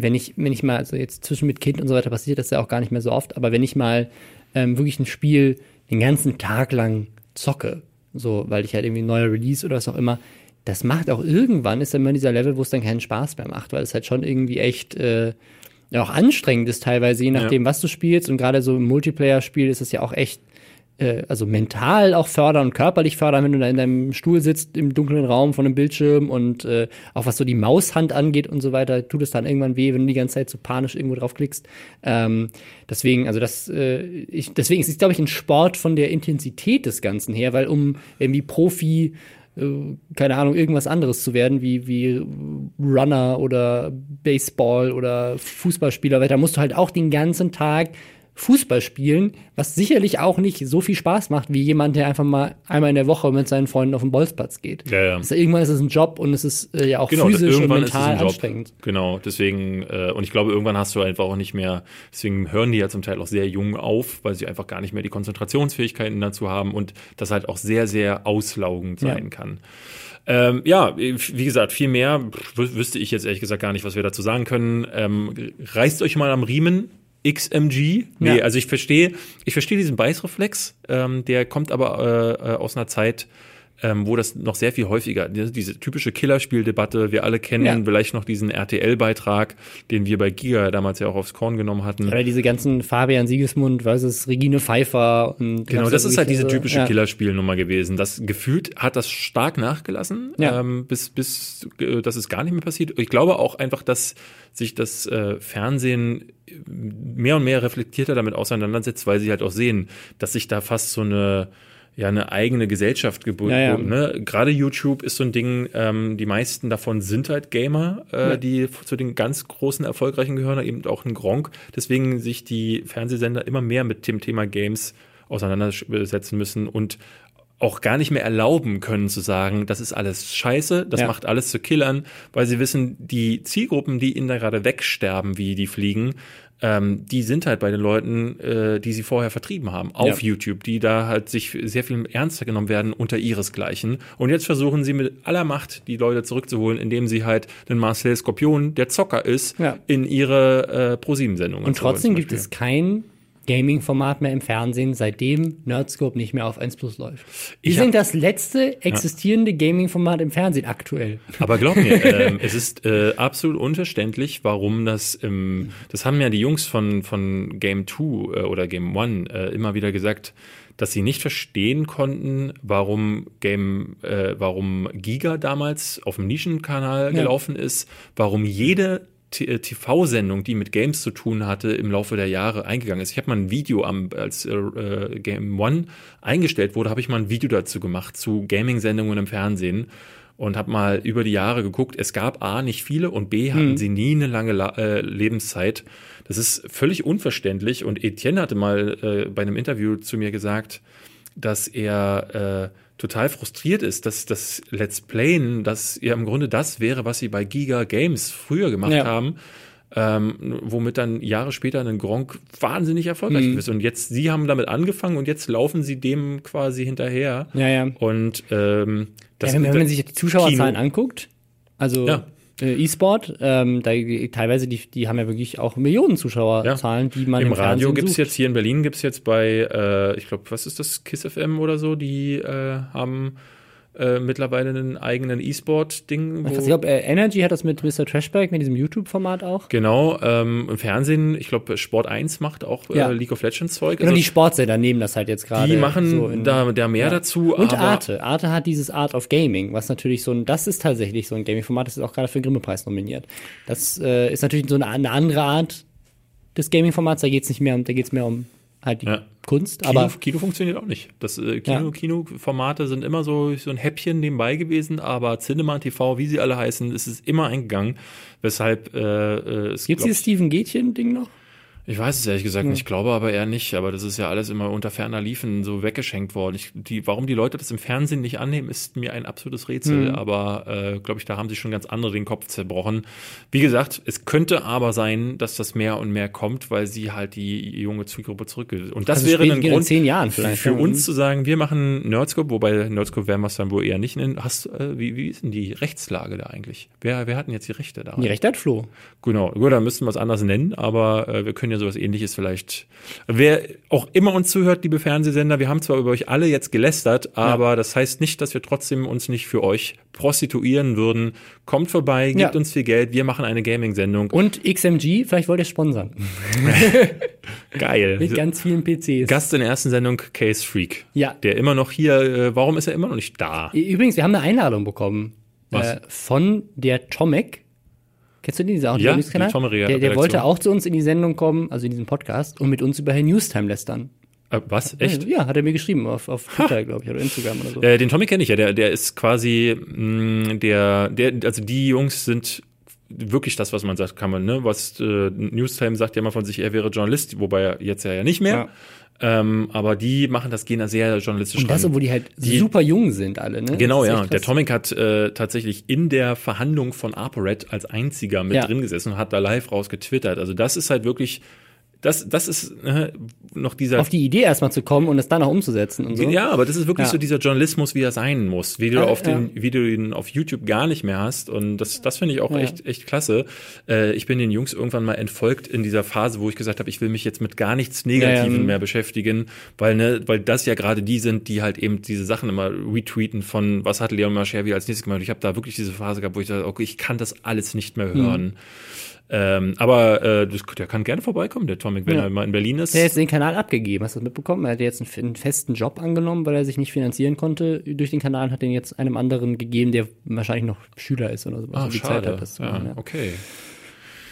wenn ich, wenn ich mal, also jetzt zwischen mit Kind und so weiter passiert das ja auch gar nicht mehr so oft, aber wenn ich mal ähm, wirklich ein Spiel den ganzen Tag lang zocke, so, weil ich halt irgendwie ein neuer Release oder was auch immer, das macht auch irgendwann, ist dann immer dieser Level, wo es dann keinen Spaß mehr macht, weil es halt schon irgendwie echt äh, ja auch anstrengend ist teilweise, je nachdem, ja. was du spielst. Und gerade so im Multiplayer-Spiel ist es ja auch echt äh, also mental auch fördern und körperlich fördern, wenn du da in deinem Stuhl sitzt im dunklen Raum von einem Bildschirm und äh, auch was so die Maushand angeht und so weiter, tut es dann irgendwann weh, wenn du die ganze Zeit so panisch irgendwo draufklickst. Ähm, deswegen, also das, äh, ich, deswegen ist es, glaube ich, ein Sport von der Intensität des Ganzen her, weil um irgendwie Profi äh, keine Ahnung, irgendwas anderes zu werden, wie, wie Runner oder Baseball oder Fußballspieler, weil da musst du halt auch den ganzen Tag Fußball spielen, was sicherlich auch nicht so viel Spaß macht, wie jemand, der einfach mal einmal in der Woche mit seinen Freunden auf den Bolzplatz geht.
Ja, ja.
Also irgendwann ist es ein Job und es ist äh, ja auch genau, physisch und mental anstrengend.
Genau, deswegen, äh, und ich glaube, irgendwann hast du einfach auch nicht mehr, deswegen hören die ja zum Teil auch sehr jung auf, weil sie einfach gar nicht mehr die Konzentrationsfähigkeiten dazu haben und das halt auch sehr, sehr auslaugend sein ja. kann. Ähm, ja, wie gesagt, viel mehr wüsste ich jetzt ehrlich gesagt gar nicht, was wir dazu sagen können. Ähm, reißt euch mal am Riemen, XMG. Nee, ja. also ich verstehe, ich verstehe diesen Beißreflex, ähm, der kommt aber äh, äh aus einer Zeit, ähm, wo das noch sehr viel häufiger, diese typische Killerspieldebatte, wir alle kennen ja. vielleicht noch diesen RTL-Beitrag, den wir bei Giga damals ja auch aufs Korn genommen hatten.
Oder diese ganzen Fabian Siegesmund versus Regine Pfeiffer. Und
genau, das ist halt diese typische ja. Killerspielnummer gewesen. Das gefühlt hat das stark nachgelassen, ja. ähm, bis, bis äh, das ist gar nicht mehr passiert. Ich glaube auch einfach, dass sich das äh, Fernsehen mehr und mehr reflektierter damit auseinandersetzt, weil sie halt auch sehen, dass sich da fast so eine ja eine eigene Gesellschaft gebunden. Ja, ja. ne? Gerade YouTube ist so ein Ding, ähm, die meisten davon sind halt Gamer, äh, ja. die zu den ganz großen Erfolgreichen gehören, eben auch ein Gronk. Deswegen sich die Fernsehsender immer mehr mit dem Thema Games auseinandersetzen müssen und auch gar nicht mehr erlauben können zu sagen, das ist alles scheiße, das ja. macht alles zu Killern, weil sie wissen, die Zielgruppen, die ihnen da gerade wegsterben, wie die fliegen, ähm, die sind halt bei den Leuten, äh, die sie vorher vertrieben haben, auf ja. YouTube, die da halt sich sehr viel ernster genommen werden unter ihresgleichen. Und jetzt versuchen sie mit aller Macht, die Leute zurückzuholen, indem sie halt den Marcel Skorpion, der Zocker ist, ja. in ihre äh, ProSieben-Sendungen.
Und trotzdem gibt es kein Gaming-Format mehr im Fernsehen, seitdem Nerdscope nicht mehr auf 1 Plus läuft. Wir sind das letzte existierende ja. Gaming-Format im Fernsehen aktuell.
Aber glaub mir, äh, es ist äh, absolut unverständlich, warum das im, das haben ja die Jungs von, von Game 2 äh, oder Game 1 äh, immer wieder gesagt, dass sie nicht verstehen konnten, warum Game, äh, warum Giga damals auf dem Nischenkanal ja. gelaufen ist, warum jede TV-Sendung, die mit Games zu tun hatte, im Laufe der Jahre eingegangen ist. Ich habe mal ein Video am, als äh, äh, Game One eingestellt wurde, habe ich mal ein Video dazu gemacht zu Gaming-Sendungen im Fernsehen und habe mal über die Jahre geguckt. Es gab A nicht viele und B hatten hm. sie nie eine lange La äh, Lebenszeit. Das ist völlig unverständlich und Etienne hatte mal äh, bei einem Interview zu mir gesagt, dass er äh, total frustriert ist, dass das Let's Playen, dass ja im Grunde das wäre, was sie bei Giga Games früher gemacht ja. haben, ähm, womit dann Jahre später ein Gronk wahnsinnig erfolgreich mhm. ist. Und jetzt, sie haben damit angefangen und jetzt laufen sie dem quasi hinterher.
Ja, ja.
Und ähm,
das, ja, wenn, wenn man sich die Zuschauerzahlen Kino. anguckt, also ja E-Sport. Ähm, da, teilweise, die, die haben ja wirklich auch Millionen Zuschauerzahlen, ja. die man
im, im Radio gibt es jetzt, hier in Berlin gibt es jetzt bei, äh, ich glaube, was ist das, KISS FM oder so, die äh, haben äh, mittlerweile einen eigenen E-Sport-Ding.
Ich glaube, äh, Energy hat das mit Mr. Trashback, mit diesem YouTube-Format auch.
Genau, ähm, im Fernsehen, ich glaube, Sport 1 macht auch äh, ja. League of Legends Zeug.
Genau, also, die Sportsender nehmen das halt jetzt gerade.
Die machen so in, da, da mehr ja. dazu.
Und Arte. Arte hat dieses Art of Gaming, was natürlich so ein, das ist tatsächlich so ein Gaming-Format, das ist auch gerade für den Grimme-Preis nominiert. Das äh, ist natürlich so eine, eine andere Art des Gaming-Formats, da geht es nicht mehr um, da geht es mehr um halt die ja. Kunst.
Kino,
aber
Kino funktioniert auch nicht. Das äh, Kino, ja. Kinoformate sind immer so, so ein Häppchen nebenbei gewesen, aber Cinema TV, wie sie alle heißen, ist es immer eingegangen. Weshalb äh,
äh, es Gibt's dieses Steven Gätchen-Ding noch?
Ich weiß es ehrlich gesagt ja. nicht, ich glaube aber eher nicht. Aber das ist ja alles immer unter ferner Liefen so weggeschenkt worden. Ich, die, warum die Leute das im Fernsehen nicht annehmen, ist mir ein absolutes Rätsel. Mhm. Aber äh, glaube ich, da haben sich schon ganz andere den Kopf zerbrochen. Wie gesagt, es könnte aber sein, dass das mehr und mehr kommt, weil sie halt die junge Zielgruppe zurück. Und das also wäre ein Grund
zehn Jahren vielleicht,
für uns zu sagen, wir machen Nerdscope, wobei Nerdscope werden wir es dann wohl eher nicht nennen. Hast, äh, wie, wie ist denn die Rechtslage da eigentlich? Wer, wer hat denn jetzt die Rechte da?
Die Rechte hat Flo.
Genau, gut, dann müssten wir es anders nennen, aber äh, wir können ja sowas ähnliches vielleicht. Wer auch immer uns zuhört, liebe Fernsehsender, wir haben zwar über euch alle jetzt gelästert, aber ja. das heißt nicht, dass wir trotzdem uns nicht für euch prostituieren würden. Kommt vorbei, gebt ja. uns viel Geld, wir machen eine Gaming-Sendung.
Und XMG, vielleicht wollt ihr sponsern.
Geil.
Mit ganz vielen PCs.
Gast in der ersten Sendung, Case Freak.
Ja.
Der immer noch hier, äh, warum ist er immer noch nicht da?
Übrigens, wir haben eine Einladung bekommen. Äh, von der Tomek Kennst du den, dieser
ja, die der,
der wollte auch zu uns in die Sendung kommen, also in diesen Podcast, und mit uns über Herr Newstime lästern.
Äh, was? Echt?
Ja, hat er mir geschrieben auf, auf Twitter, glaube ich, oder Instagram oder so.
Äh, den Tommy kenne ich ja, der, der ist quasi mh, mm, der, der, also die Jungs sind wirklich das, was man sagt, kann man, ne? Was äh, Newstime sagt ja immer von sich, er wäre Journalist, wobei er jetzt ja nicht mehr. Ja. Ähm, aber die machen das, gehen da sehr journalistisch
Und das, obwohl die halt die, super jung sind alle, ne?
Genau, ja. Der Tomic hat äh, tatsächlich in der Verhandlung von ApoRed als einziger mit ja. drin gesessen und hat da live raus getwittert. Also das ist halt wirklich das, das ist äh, noch dieser.
Auf die Idee erstmal zu kommen und es dann auch umzusetzen und so.
Ja, aber das ist wirklich ja. so dieser Journalismus, wie er sein muss, wie du ja, auf den, ja. wie du ihn auf YouTube gar nicht mehr hast. Und das, das finde ich auch echt, echt klasse. Äh, ich bin den Jungs irgendwann mal entfolgt in dieser Phase, wo ich gesagt habe, ich will mich jetzt mit gar nichts Negativen mehr beschäftigen, weil, ne, weil das ja gerade die sind, die halt eben diese Sachen immer retweeten von, was hat Leon Maschervi als nächstes gemacht. Ich habe da wirklich diese Phase gehabt, wo ich dachte, okay, ich kann das alles nicht mehr hören. Mhm. Ähm, aber äh, das, der kann gerne vorbeikommen, der Tomic, wenn ja. er mal in Berlin ist.
Der hat jetzt den Kanal abgegeben, hast du das mitbekommen? Er hat jetzt einen, einen, festen Job angenommen, weil er sich nicht finanzieren konnte durch den Kanal und hat den jetzt einem anderen gegeben, der wahrscheinlich noch Schüler ist oder so.
Ah, schade. Zeit hat, das ja, machen, ja. Okay.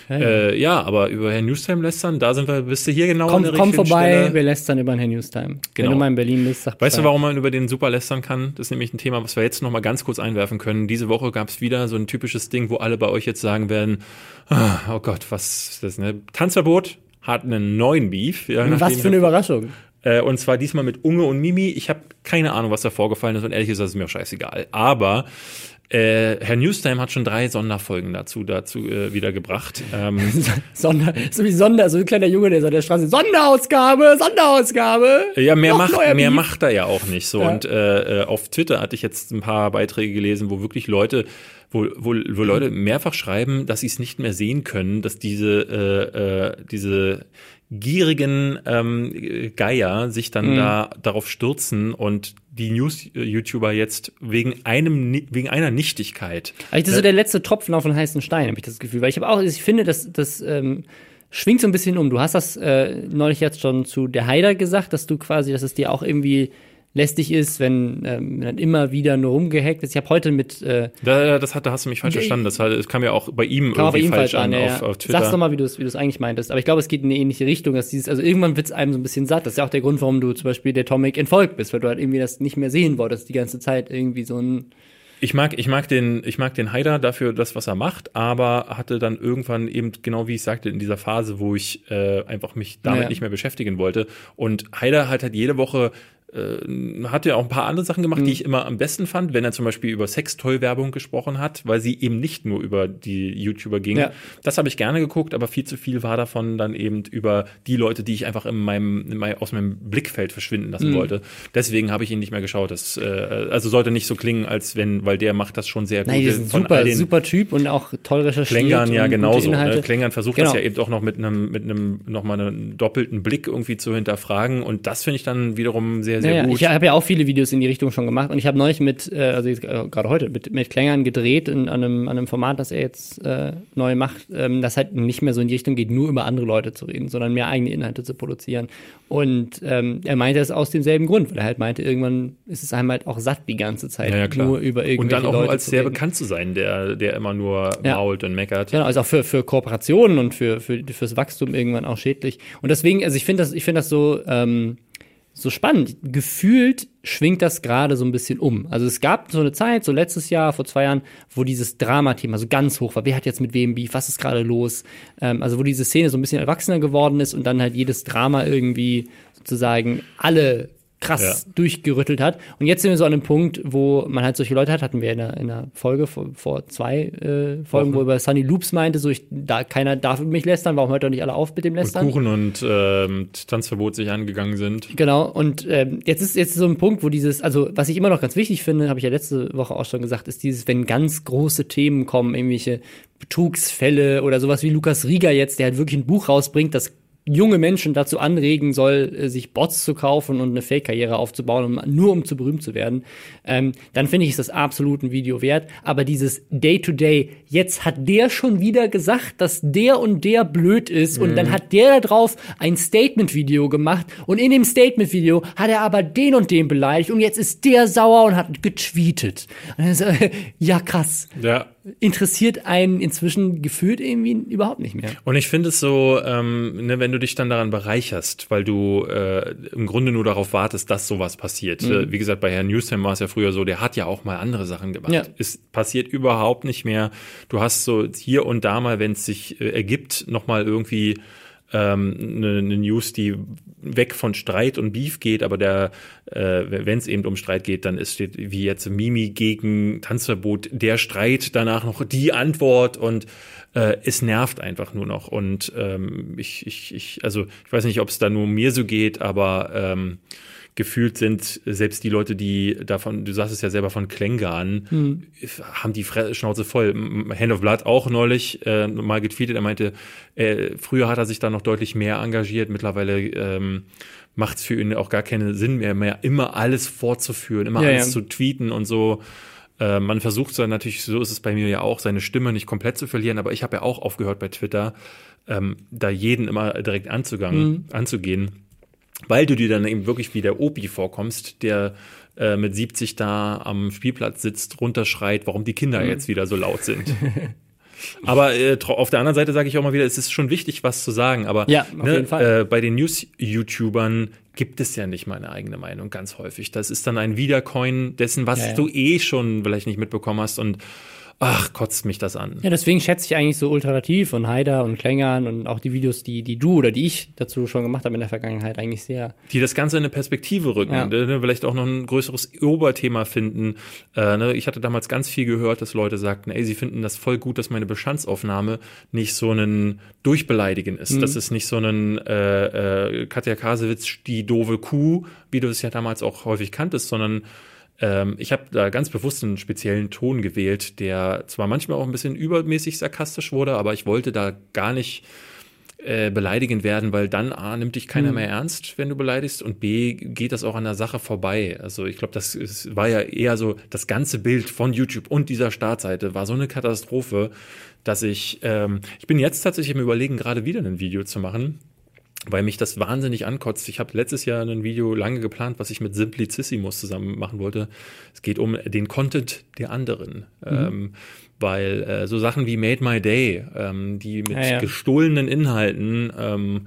Ja, ja. Äh, ja, aber über Herrn Newstime lästern, da sind wir, bist du hier genau
komm, an der Komm vorbei, Stelle. wir lästern über Herrn Newstime. Genau. Wenn du mal in Berlin bist,
sag Weißt du, warum man über den super lästern kann? Das ist nämlich ein Thema, was wir jetzt noch mal ganz kurz einwerfen können. Diese Woche gab es wieder so ein typisches Ding, wo alle bei euch jetzt sagen werden, ah, oh Gott, was ist das, ne? Tanzverbot hat einen neuen Beef.
Ja, was für eine Überraschung.
Äh, und zwar diesmal mit Unge und Mimi. Ich habe keine Ahnung, was da vorgefallen ist und ehrlich gesagt ist mir auch scheißegal. Aber äh, Herr Newstime hat schon drei Sonderfolgen dazu, dazu äh, wiedergebracht. Ähm,
Sonder, so wie Sonder, so ein kleiner Junge, der so an der Straße, Sonderausgabe, Sonderausgabe.
Ja, mehr, macht, mehr macht er ja auch nicht so. Ja. Und äh, äh, auf Twitter hatte ich jetzt ein paar Beiträge gelesen, wo wirklich Leute wo, wo, wo Leute mehrfach schreiben, dass sie es nicht mehr sehen können, dass diese, äh, äh, diese gierigen ähm, Geier sich dann mhm. da darauf stürzen und die News-YouTuber jetzt wegen einem wegen einer Nichtigkeit.
Also das ist so der letzte Tropfen auf den heißen Stein, habe ich das Gefühl, weil ich habe auch, ich finde, dass das ähm, schwingt so ein bisschen um. Du hast das äh, neulich jetzt schon zu der Heider gesagt, dass du quasi, dass es dir auch irgendwie lästig ist, wenn ähm, dann immer wieder nur rumgehackt ist. Ich habe heute mit
äh, da, das hat, da hast du mich falsch verstanden. Das, hat, das kam ja auch bei ihm irgendwie ihm falsch an, an
ja, auf, auf Twitter. Sag's doch mal, wie du es wie du's eigentlich meintest. Aber ich glaube, es geht in eine ähnliche Richtung, dass dieses, also irgendwann wird's einem so ein bisschen satt. Das ist ja auch der Grund, warum du zum Beispiel der Tomic entfolgt bist, weil du halt irgendwie das nicht mehr sehen wolltest, die ganze Zeit irgendwie so ein
ich mag, ich mag den, ich mag den Haider dafür das, was er macht, aber hatte dann irgendwann eben genau wie ich sagte in dieser Phase, wo ich äh, einfach mich damit ja. nicht mehr beschäftigen wollte. Und Haider hat halt jede Woche hat ja auch ein paar andere Sachen gemacht, mhm. die ich immer am besten fand, wenn er zum Beispiel über Sextoy-Werbung gesprochen hat, weil sie eben nicht nur über die YouTuber ging. Ja. Das habe ich gerne geguckt, aber viel zu viel war davon dann eben über die Leute, die ich einfach in meinem, in meinem aus meinem Blickfeld verschwinden lassen mhm. wollte. Deswegen habe ich ihn nicht mehr geschaut. Das äh, also sollte nicht so klingen, als wenn, weil der macht das schon sehr gut.
Nein, ist ein super, super Typ und auch toll recherchiert.
Klängern ja genauso. Ne? Klängern versucht genau. das ja eben auch noch mit einem mit einem nochmal einen doppelten Blick irgendwie zu hinterfragen und das finde ich dann wiederum sehr sehr, sehr
gut. Ich habe ja auch viele Videos in die Richtung schon gemacht und ich habe neulich mit, äh, also äh, gerade heute, mit, mit Klängern gedreht in, an, einem, an einem Format, das er jetzt äh, neu macht, ähm, das halt nicht mehr so in die Richtung geht, nur über andere Leute zu reden, sondern mehr eigene Inhalte zu produzieren. Und ähm, er meinte es aus demselben Grund, weil er halt meinte, irgendwann ist es einem halt auch satt die ganze Zeit,
ja, ja, klar.
nur über irgendwelche
Und dann auch
Leute
als sehr reden. bekannt zu sein, der, der immer nur ja. mault und meckert.
Genau, also auch für, für Kooperationen und für, für, fürs Wachstum irgendwann auch schädlich. Und deswegen, also ich finde das, ich finde das so, ähm, so spannend. Gefühlt schwingt das gerade so ein bisschen um. Also es gab so eine Zeit, so letztes Jahr, vor zwei Jahren, wo dieses Dramathema so ganz hoch war. Wer hat jetzt mit wem Beef? Was ist gerade los? Ähm, also wo diese Szene so ein bisschen erwachsener geworden ist und dann halt jedes Drama irgendwie sozusagen alle krass ja. durchgerüttelt hat. Und jetzt sind wir so an einem Punkt, wo man halt solche Leute hat, hatten wir in der, in der Folge vor, vor zwei äh, Folgen, Wochen. wo über Sunny Loops meinte, so ich, da keiner darf mich lästern, warum hört doch nicht alle auf mit dem Lästern?
Und Kuchen und ähm, Tanzverbot sich angegangen sind.
Genau, und ähm, jetzt ist jetzt so ein Punkt, wo dieses, also was ich immer noch ganz wichtig finde, habe ich ja letzte Woche auch schon gesagt, ist dieses, wenn ganz große Themen kommen, irgendwelche Betrugsfälle oder sowas wie Lukas Rieger jetzt, der halt wirklich ein Buch rausbringt, das junge Menschen dazu anregen soll, äh, sich Bots zu kaufen und eine Fake-Karriere aufzubauen, um, nur um zu berühmt zu werden, ähm, dann finde ich es das absolut ein Video wert. Aber dieses Day-to-Day, -Day, jetzt hat der schon wieder gesagt, dass der und der blöd ist mhm. und dann mhm. hat der da drauf ein Statement-Video gemacht und in dem Statement-Video hat er aber den und den beleidigt und jetzt ist der sauer und hat getweetet. Also, ja, krass.
Ja
interessiert einen inzwischen gefühlt irgendwie überhaupt nicht mehr.
Und ich finde es so, ähm, ne, wenn du dich dann daran bereicherst, weil du äh, im Grunde nur darauf wartest, dass sowas passiert. Mhm. Äh, wie gesagt, bei Herrn Newsham war es ja früher so, der hat ja auch mal andere Sachen gemacht. Ja. Es passiert überhaupt nicht mehr. Du hast so hier und da mal, wenn es sich äh, ergibt, nochmal irgendwie ähm, eine, eine News, die weg von Streit und Beef geht, aber der, äh, wenn es eben um Streit geht, dann ist steht wie jetzt Mimi gegen Tanzverbot der Streit, danach noch die Antwort und äh, es nervt einfach nur noch. Und ähm, ich, ich, ich, also ich weiß nicht, ob es da nur mir so geht, aber ähm, gefühlt sind selbst die Leute, die davon, du sagst es ja selber von Klängern, hm. haben die Schnauze voll. Hand of Blood auch neulich äh, mal getweetet, er meinte, äh, früher hat er sich da noch deutlich mehr engagiert, mittlerweile ähm, macht es für ihn auch gar keinen Sinn mehr, mehr immer alles fortzuführen, immer ja, alles ja. zu tweeten und so. Äh, man versucht so natürlich, so ist es bei mir ja auch, seine Stimme nicht komplett zu verlieren, aber ich habe ja auch aufgehört bei Twitter, ähm, da jeden immer direkt anzugangen, mhm. anzugehen weil du dir dann eben wirklich wie der Opi vorkommst, der äh, mit 70 da am Spielplatz sitzt, runterschreit, warum die Kinder mhm. jetzt wieder so laut sind. Aber äh, auf der anderen Seite sage ich auch mal wieder, es ist schon wichtig, was zu sagen. Aber
ja, ne,
äh, bei den News-YouTubern gibt es ja nicht meine eigene Meinung ganz häufig. Das ist dann ein Wiedercoin dessen, was ja, ja. du eh schon vielleicht nicht mitbekommen hast. Und ach, kotzt mich das an.
Ja, deswegen schätze ich eigentlich so Ultrativ und Haider und Klängern und auch die Videos, die, die du oder die ich dazu schon gemacht habe in der Vergangenheit, eigentlich sehr.
Die das Ganze in eine Perspektive rücken, ja. ne, vielleicht auch noch ein größeres Oberthema finden. Äh, ne, ich hatte damals ganz viel gehört, dass Leute sagten, ey, sie finden das voll gut, dass meine Bestandsaufnahme nicht so ein Durchbeleidigen ist. Mhm. Das ist nicht so ein äh, äh, Katja Kasewitz, die doofe Kuh, wie du es ja damals auch häufig kanntest, sondern ähm, ich habe da ganz bewusst einen speziellen Ton gewählt, der zwar manchmal auch ein bisschen übermäßig sarkastisch wurde, aber ich wollte da gar nicht äh, beleidigend werden, weil dann A, nimmt dich keiner mhm. mehr ernst, wenn du beleidigst und B, geht das auch an der Sache vorbei. Also ich glaube, das ist, war ja eher so, das ganze Bild von YouTube und dieser Startseite war so eine Katastrophe, dass ich, ähm, ich bin jetzt tatsächlich im Überlegen, gerade wieder ein Video zu machen weil mich das wahnsinnig ankotzt. Ich habe letztes Jahr ein Video lange geplant, was ich mit Simplicissimus zusammen machen wollte. Es geht um den Content der anderen. Mhm. Ähm, weil äh, so Sachen wie Made My Day, ähm, die mit ja, ja. gestohlenen Inhalten ähm,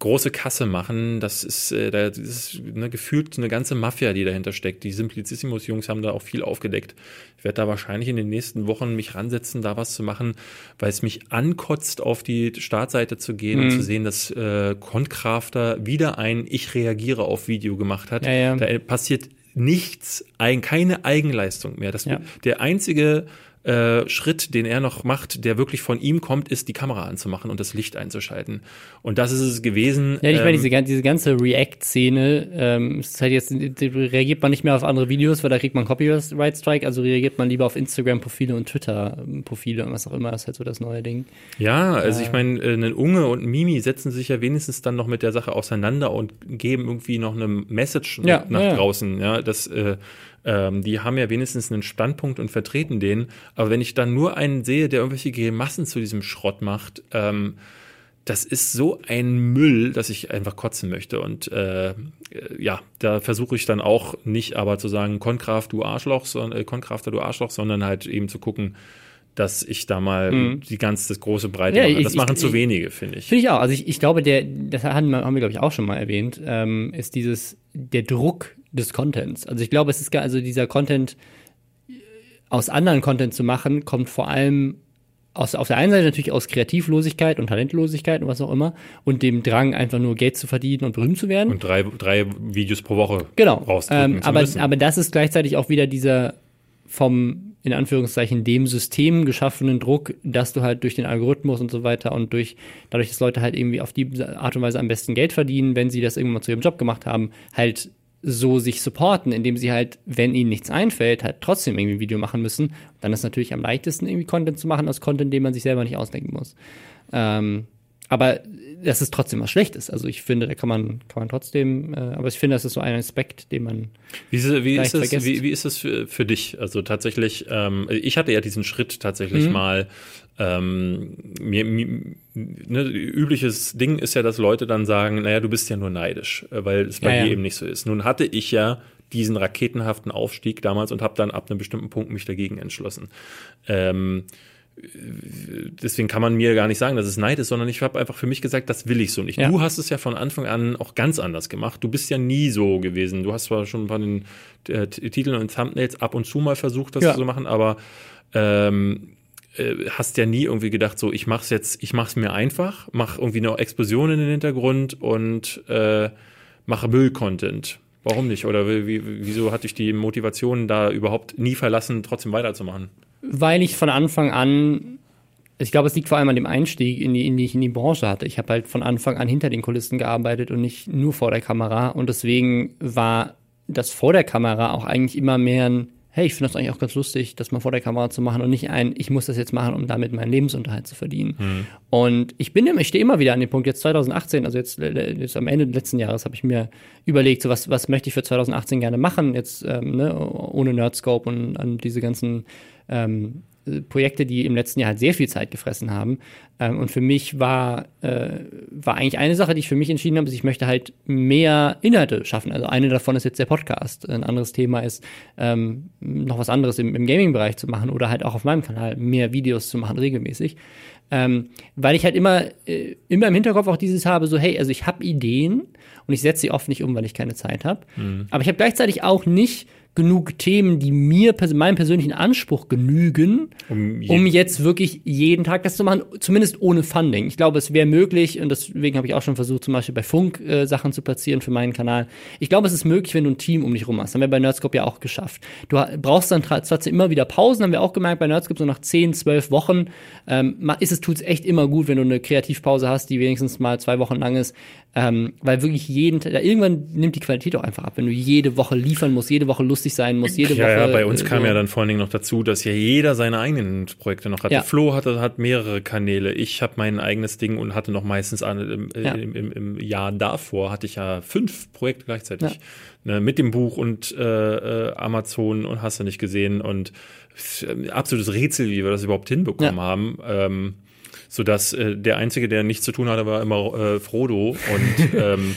große Kasse machen. Das ist, äh, das ist ne, gefühlt eine ganze Mafia, die dahinter steckt. Die Simplicissimus-Jungs haben da auch viel aufgedeckt. Ich werde da wahrscheinlich in den nächsten Wochen mich ransetzen, da was zu machen, weil es mich ankotzt, auf die Startseite zu gehen mhm. und zu sehen, dass äh, Concrafter wieder ein Ich reagiere auf Video gemacht hat. Ja, ja. Da passiert nichts, keine Eigenleistung mehr. Das, ja. Der einzige äh, Schritt, den er noch macht, der wirklich von ihm kommt, ist, die Kamera anzumachen und das Licht einzuschalten. Und das ist es gewesen.
Ja, ich meine, ähm, diese, diese ganze React-Szene, ähm, ist halt jetzt, reagiert man nicht mehr auf andere Videos, weil da kriegt man Copyright-Strike, also reagiert man lieber auf Instagram-Profile und Twitter-Profile und was auch immer, das ist halt so das neue Ding.
Ja, also äh, ich meine, äh, ein Unge und Mimi setzen sich ja wenigstens dann noch mit der Sache auseinander und geben irgendwie noch eine Message ja, nach ja. draußen, ja, das, äh, ähm, die haben ja wenigstens einen Standpunkt und vertreten den. Aber wenn ich dann nur einen sehe, der irgendwelche Grimassen zu diesem Schrott macht, ähm, das ist so ein Müll, dass ich einfach kotzen möchte. Und äh, ja, da versuche ich dann auch nicht aber zu sagen, Konkraft, du Arschloch, sondern, äh, Konkrafter, du Arschloch, sondern halt eben zu gucken, dass ich da mal mhm. die ganz das große Breite ja, mache. Das ich, machen ich, zu wenige, finde ich.
Finde ich auch. Also ich, ich glaube, der, das haben wir, haben wir glaube ich auch schon mal erwähnt, ähm, ist dieses der Druck des Contents. Also ich glaube, es ist gar, also dieser Content aus anderen Content zu machen, kommt vor allem aus, auf der einen Seite natürlich aus Kreativlosigkeit und Talentlosigkeit und was auch immer und dem Drang, einfach nur Geld zu verdienen und berühmt zu werden.
Und drei, drei Videos pro Woche
genau. Ähm, aber, müssen. aber das ist gleichzeitig auch wieder dieser vom in Anführungszeichen dem System geschaffenen Druck, dass du halt durch den Algorithmus und so weiter und durch dadurch, dass Leute halt irgendwie auf die Art und Weise am besten Geld verdienen, wenn sie das irgendwann mal zu ihrem Job gemacht haben, halt so sich supporten, indem sie halt, wenn ihnen nichts einfällt, halt trotzdem irgendwie ein Video machen müssen. Dann ist natürlich am leichtesten irgendwie Content zu machen aus Content, den man sich selber nicht ausdenken muss. Ähm, aber das ist trotzdem was Schlechtes. Also ich finde, da kann man, kann man trotzdem, äh, aber ich finde, das ist so ein Aspekt, den man.
Wie, wie, ist, das, wie, wie ist das für, für dich? Also tatsächlich, ähm, ich hatte ja diesen Schritt tatsächlich mhm. mal. Ähm, mir, mir, ne, übliches Ding ist ja, dass Leute dann sagen, naja, du bist ja nur neidisch, äh, weil es bei ja, dir ja. eben nicht so ist. Nun hatte ich ja diesen raketenhaften Aufstieg damals und habe dann ab einem bestimmten Punkt mich dagegen entschlossen. Ähm, deswegen kann man mir gar nicht sagen, dass es Neid ist, sondern ich habe einfach für mich gesagt, das will ich so nicht. Ja. Du hast es ja von Anfang an auch ganz anders gemacht. Du bist ja nie so gewesen. Du hast zwar schon bei den äh, Titeln und Thumbnails ab und zu mal versucht, das ja. zu machen, aber ähm, äh, hast ja nie irgendwie gedacht, so ich mach's jetzt, ich mach's mir einfach, mach irgendwie eine Explosion in den Hintergrund und äh, mache Müll-Content. Warum nicht? Oder wie, wieso hatte ich die Motivation da überhaupt nie verlassen, trotzdem weiterzumachen?
Weil ich von Anfang an, ich glaube, es liegt vor allem an dem Einstieg, in die, in die ich in die Branche hatte. Ich habe halt von Anfang an hinter den Kulissen gearbeitet und nicht nur vor der Kamera. Und deswegen war das vor der Kamera auch eigentlich immer mehr ein hey, ich finde das eigentlich auch ganz lustig, das mal vor der Kamera zu machen und nicht ein, ich muss das jetzt machen, um damit meinen Lebensunterhalt zu verdienen. Mhm. Und ich bin ich stehe immer wieder an dem Punkt, jetzt 2018, also jetzt, äh, jetzt am Ende des letzten Jahres habe ich mir überlegt, so was, was möchte ich für 2018 gerne machen, jetzt ähm, ne, ohne Nerdscope und an diese ganzen ähm, Projekte, die im letzten Jahr halt sehr viel Zeit gefressen haben. Ähm, und für mich war, äh, war eigentlich eine Sache, die ich für mich entschieden habe, ist, ich möchte halt mehr Inhalte schaffen. Also eine davon ist jetzt der Podcast. Ein anderes Thema ist, ähm, noch was anderes im, im Gaming-Bereich zu machen oder halt auch auf meinem Kanal mehr Videos zu machen, regelmäßig. Ähm, weil ich halt immer, äh, immer im Hinterkopf auch dieses habe, so, hey, also ich habe Ideen und ich setze sie oft nicht um, weil ich keine Zeit habe. Mhm. Aber ich habe gleichzeitig auch nicht genug Themen, die mir, meinem persönlichen Anspruch genügen, um, um, jetzt wirklich jeden Tag das zu machen, zumindest ohne Funding. Ich glaube, es wäre möglich, und deswegen habe ich auch schon versucht, zum Beispiel bei Funk äh, Sachen zu platzieren für meinen Kanal. Ich glaube, es ist möglich, wenn du ein Team um dich rum hast. Haben wir bei Nerdscope ja auch geschafft. Du brauchst dann trotzdem immer wieder Pausen, haben wir auch gemerkt bei Nerdscope, so nach 10, 12 Wochen ähm, ist es, tut's echt immer gut, wenn du eine Kreativpause hast, die wenigstens mal zwei Wochen lang ist, ähm, weil wirklich jeden Tag, irgendwann nimmt die Qualität auch einfach ab, wenn du jede Woche liefern musst, jede Woche lustig sein musst, jede
ja,
Woche.
Ja, bei uns äh, kam ja dann vor allen Dingen noch dazu, dass ja jeder seine eigenen Projekte noch hatte. Ja. Flo hatte, hat mehrere Kanäle, ich habe mein eigenes Ding und hatte noch meistens im, ja. im, im, im, Jahr davor hatte ich ja fünf Projekte gleichzeitig. Ne, mit dem Buch und äh, äh Amazon und hast du nicht gesehen und absolutes Rätsel, wie wir das überhaupt hinbekommen haben. Ähm, so dass äh, der einzige, der nichts zu tun hatte, war immer äh, Frodo und ähm,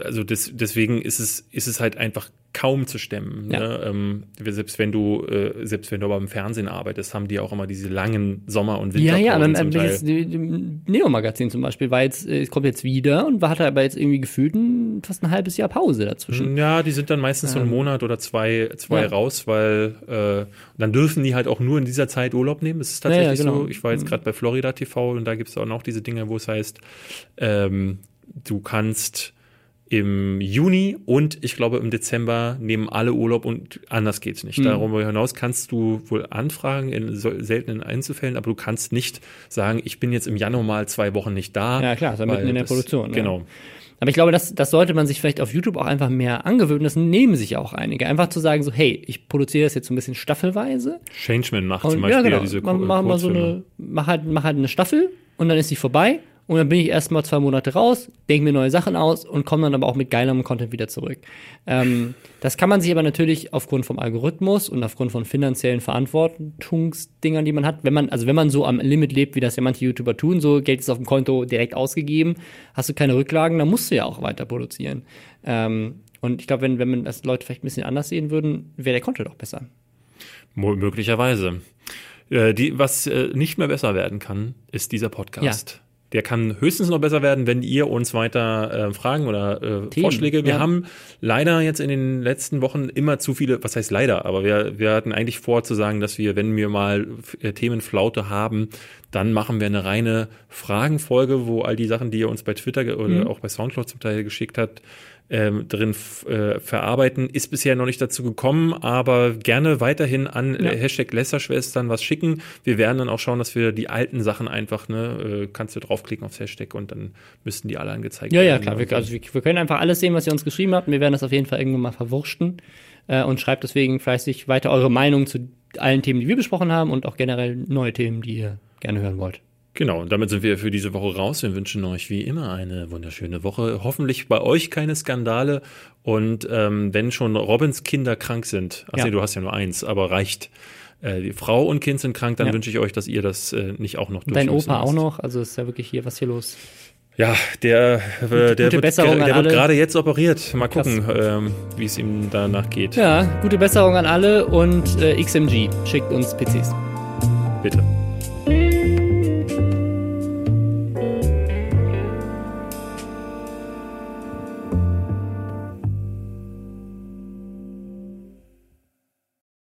also des, deswegen ist es ist es halt einfach kaum zu stemmen. Ja. Ne? Ähm, selbst wenn du äh, selbst wenn du aber im Fernsehen arbeitest, haben die auch immer diese langen Sommer- und Winterpausen.
Ja, ja, dann das Neo Magazin zum Beispiel war jetzt äh, kommt jetzt wieder und hatte aber jetzt irgendwie gefühlt ein, fast ein halbes Jahr Pause dazwischen.
Ja, die sind dann meistens ähm. so einen ähm. Monat oder zwei zwei ja. raus, weil äh, dann dürfen die halt auch nur in dieser Zeit Urlaub nehmen. Das ist tatsächlich ja, genau. so. Ich war jetzt mhm. gerade bei Florida TV und da gibt es auch noch diese Dinge, wo es heißt ähm, du kannst im Juni und ich glaube im Dezember nehmen alle Urlaub und anders geht's nicht. Mhm. Darüber hinaus kannst du wohl anfragen in seltenen Einzelfällen, aber du kannst nicht sagen, ich bin jetzt im Januar mal zwei Wochen nicht da.
Ja klar, ist mitten in der das, Produktion.
Genau.
Ja. Aber ich glaube, das, das sollte man sich vielleicht auf YouTube auch einfach mehr angewöhnen. Das nehmen sich auch einige. Einfach zu sagen, so, hey, ich produziere das jetzt so ein bisschen staffelweise.
Changeman macht und, zum Beispiel ja, genau. diese
mach, mach mal so eine, mach halt, mach halt eine Staffel und dann ist sie vorbei und dann bin ich erstmal zwei Monate raus, denke mir neue Sachen aus und komme dann aber auch mit geilem Content wieder zurück. Ähm, das kann man sich aber natürlich aufgrund vom Algorithmus und aufgrund von finanziellen Verantwortungsdingern, die man hat, wenn man, also wenn man so am Limit lebt, wie das ja manche YouTuber tun, so Geld ist auf dem Konto direkt ausgegeben, hast du keine Rücklagen, dann musst du ja auch weiter produzieren. Ähm, und ich glaube, wenn, wenn man das Leute vielleicht ein bisschen anders sehen würden, wäre der Content auch besser.
Möglicherweise. Äh, die, was äh, nicht mehr besser werden kann, ist dieser Podcast. Ja. Der kann höchstens noch besser werden, wenn ihr uns weiter äh, Fragen oder äh, Vorschläge. Wir ja. haben leider jetzt in den letzten Wochen immer zu viele, was heißt leider, aber wir, wir hatten eigentlich vor zu sagen, dass wir, wenn wir mal äh, Themenflaute haben, dann machen wir eine reine Fragenfolge, wo all die Sachen, die ihr uns bei Twitter oder mhm. auch bei Soundcloud zum Teil geschickt habt, ähm, drin äh, verarbeiten. Ist bisher noch nicht dazu gekommen, aber gerne weiterhin an ja. Hashtag Lässerschwestern was schicken. Wir werden dann auch schauen, dass wir die alten Sachen einfach, ne, äh, kannst du draufklicken aufs Hashtag und dann müssten die alle angezeigt
ja,
werden.
Ja, klar. Wir, also wir, wir, können einfach alles sehen, was ihr uns geschrieben habt. Wir werden das auf jeden Fall irgendwann mal verwurschten äh, und schreibt deswegen fleißig weiter eure Meinung zu allen Themen, die wir besprochen haben und auch generell neue Themen, die ihr gerne hören wollt.
Genau, und damit sind wir für diese Woche raus. Wir wünschen euch wie immer eine wunderschöne Woche. Hoffentlich bei euch keine Skandale. Und ähm, wenn schon Robins Kinder krank sind, ach ja. nee, du hast ja nur eins, aber reicht. Äh, die Frau und Kind sind krank, dann ja. wünsche ich euch, dass ihr das äh, nicht auch noch
Dein Opa auch noch, also ist ja wirklich hier, was hier los?
Ja, der, äh, der, wird, der wird gerade jetzt operiert. Mal gucken, ähm, wie es ihm danach geht.
Ja, gute Besserung an alle und äh, XMG schickt uns PCs.
Bitte.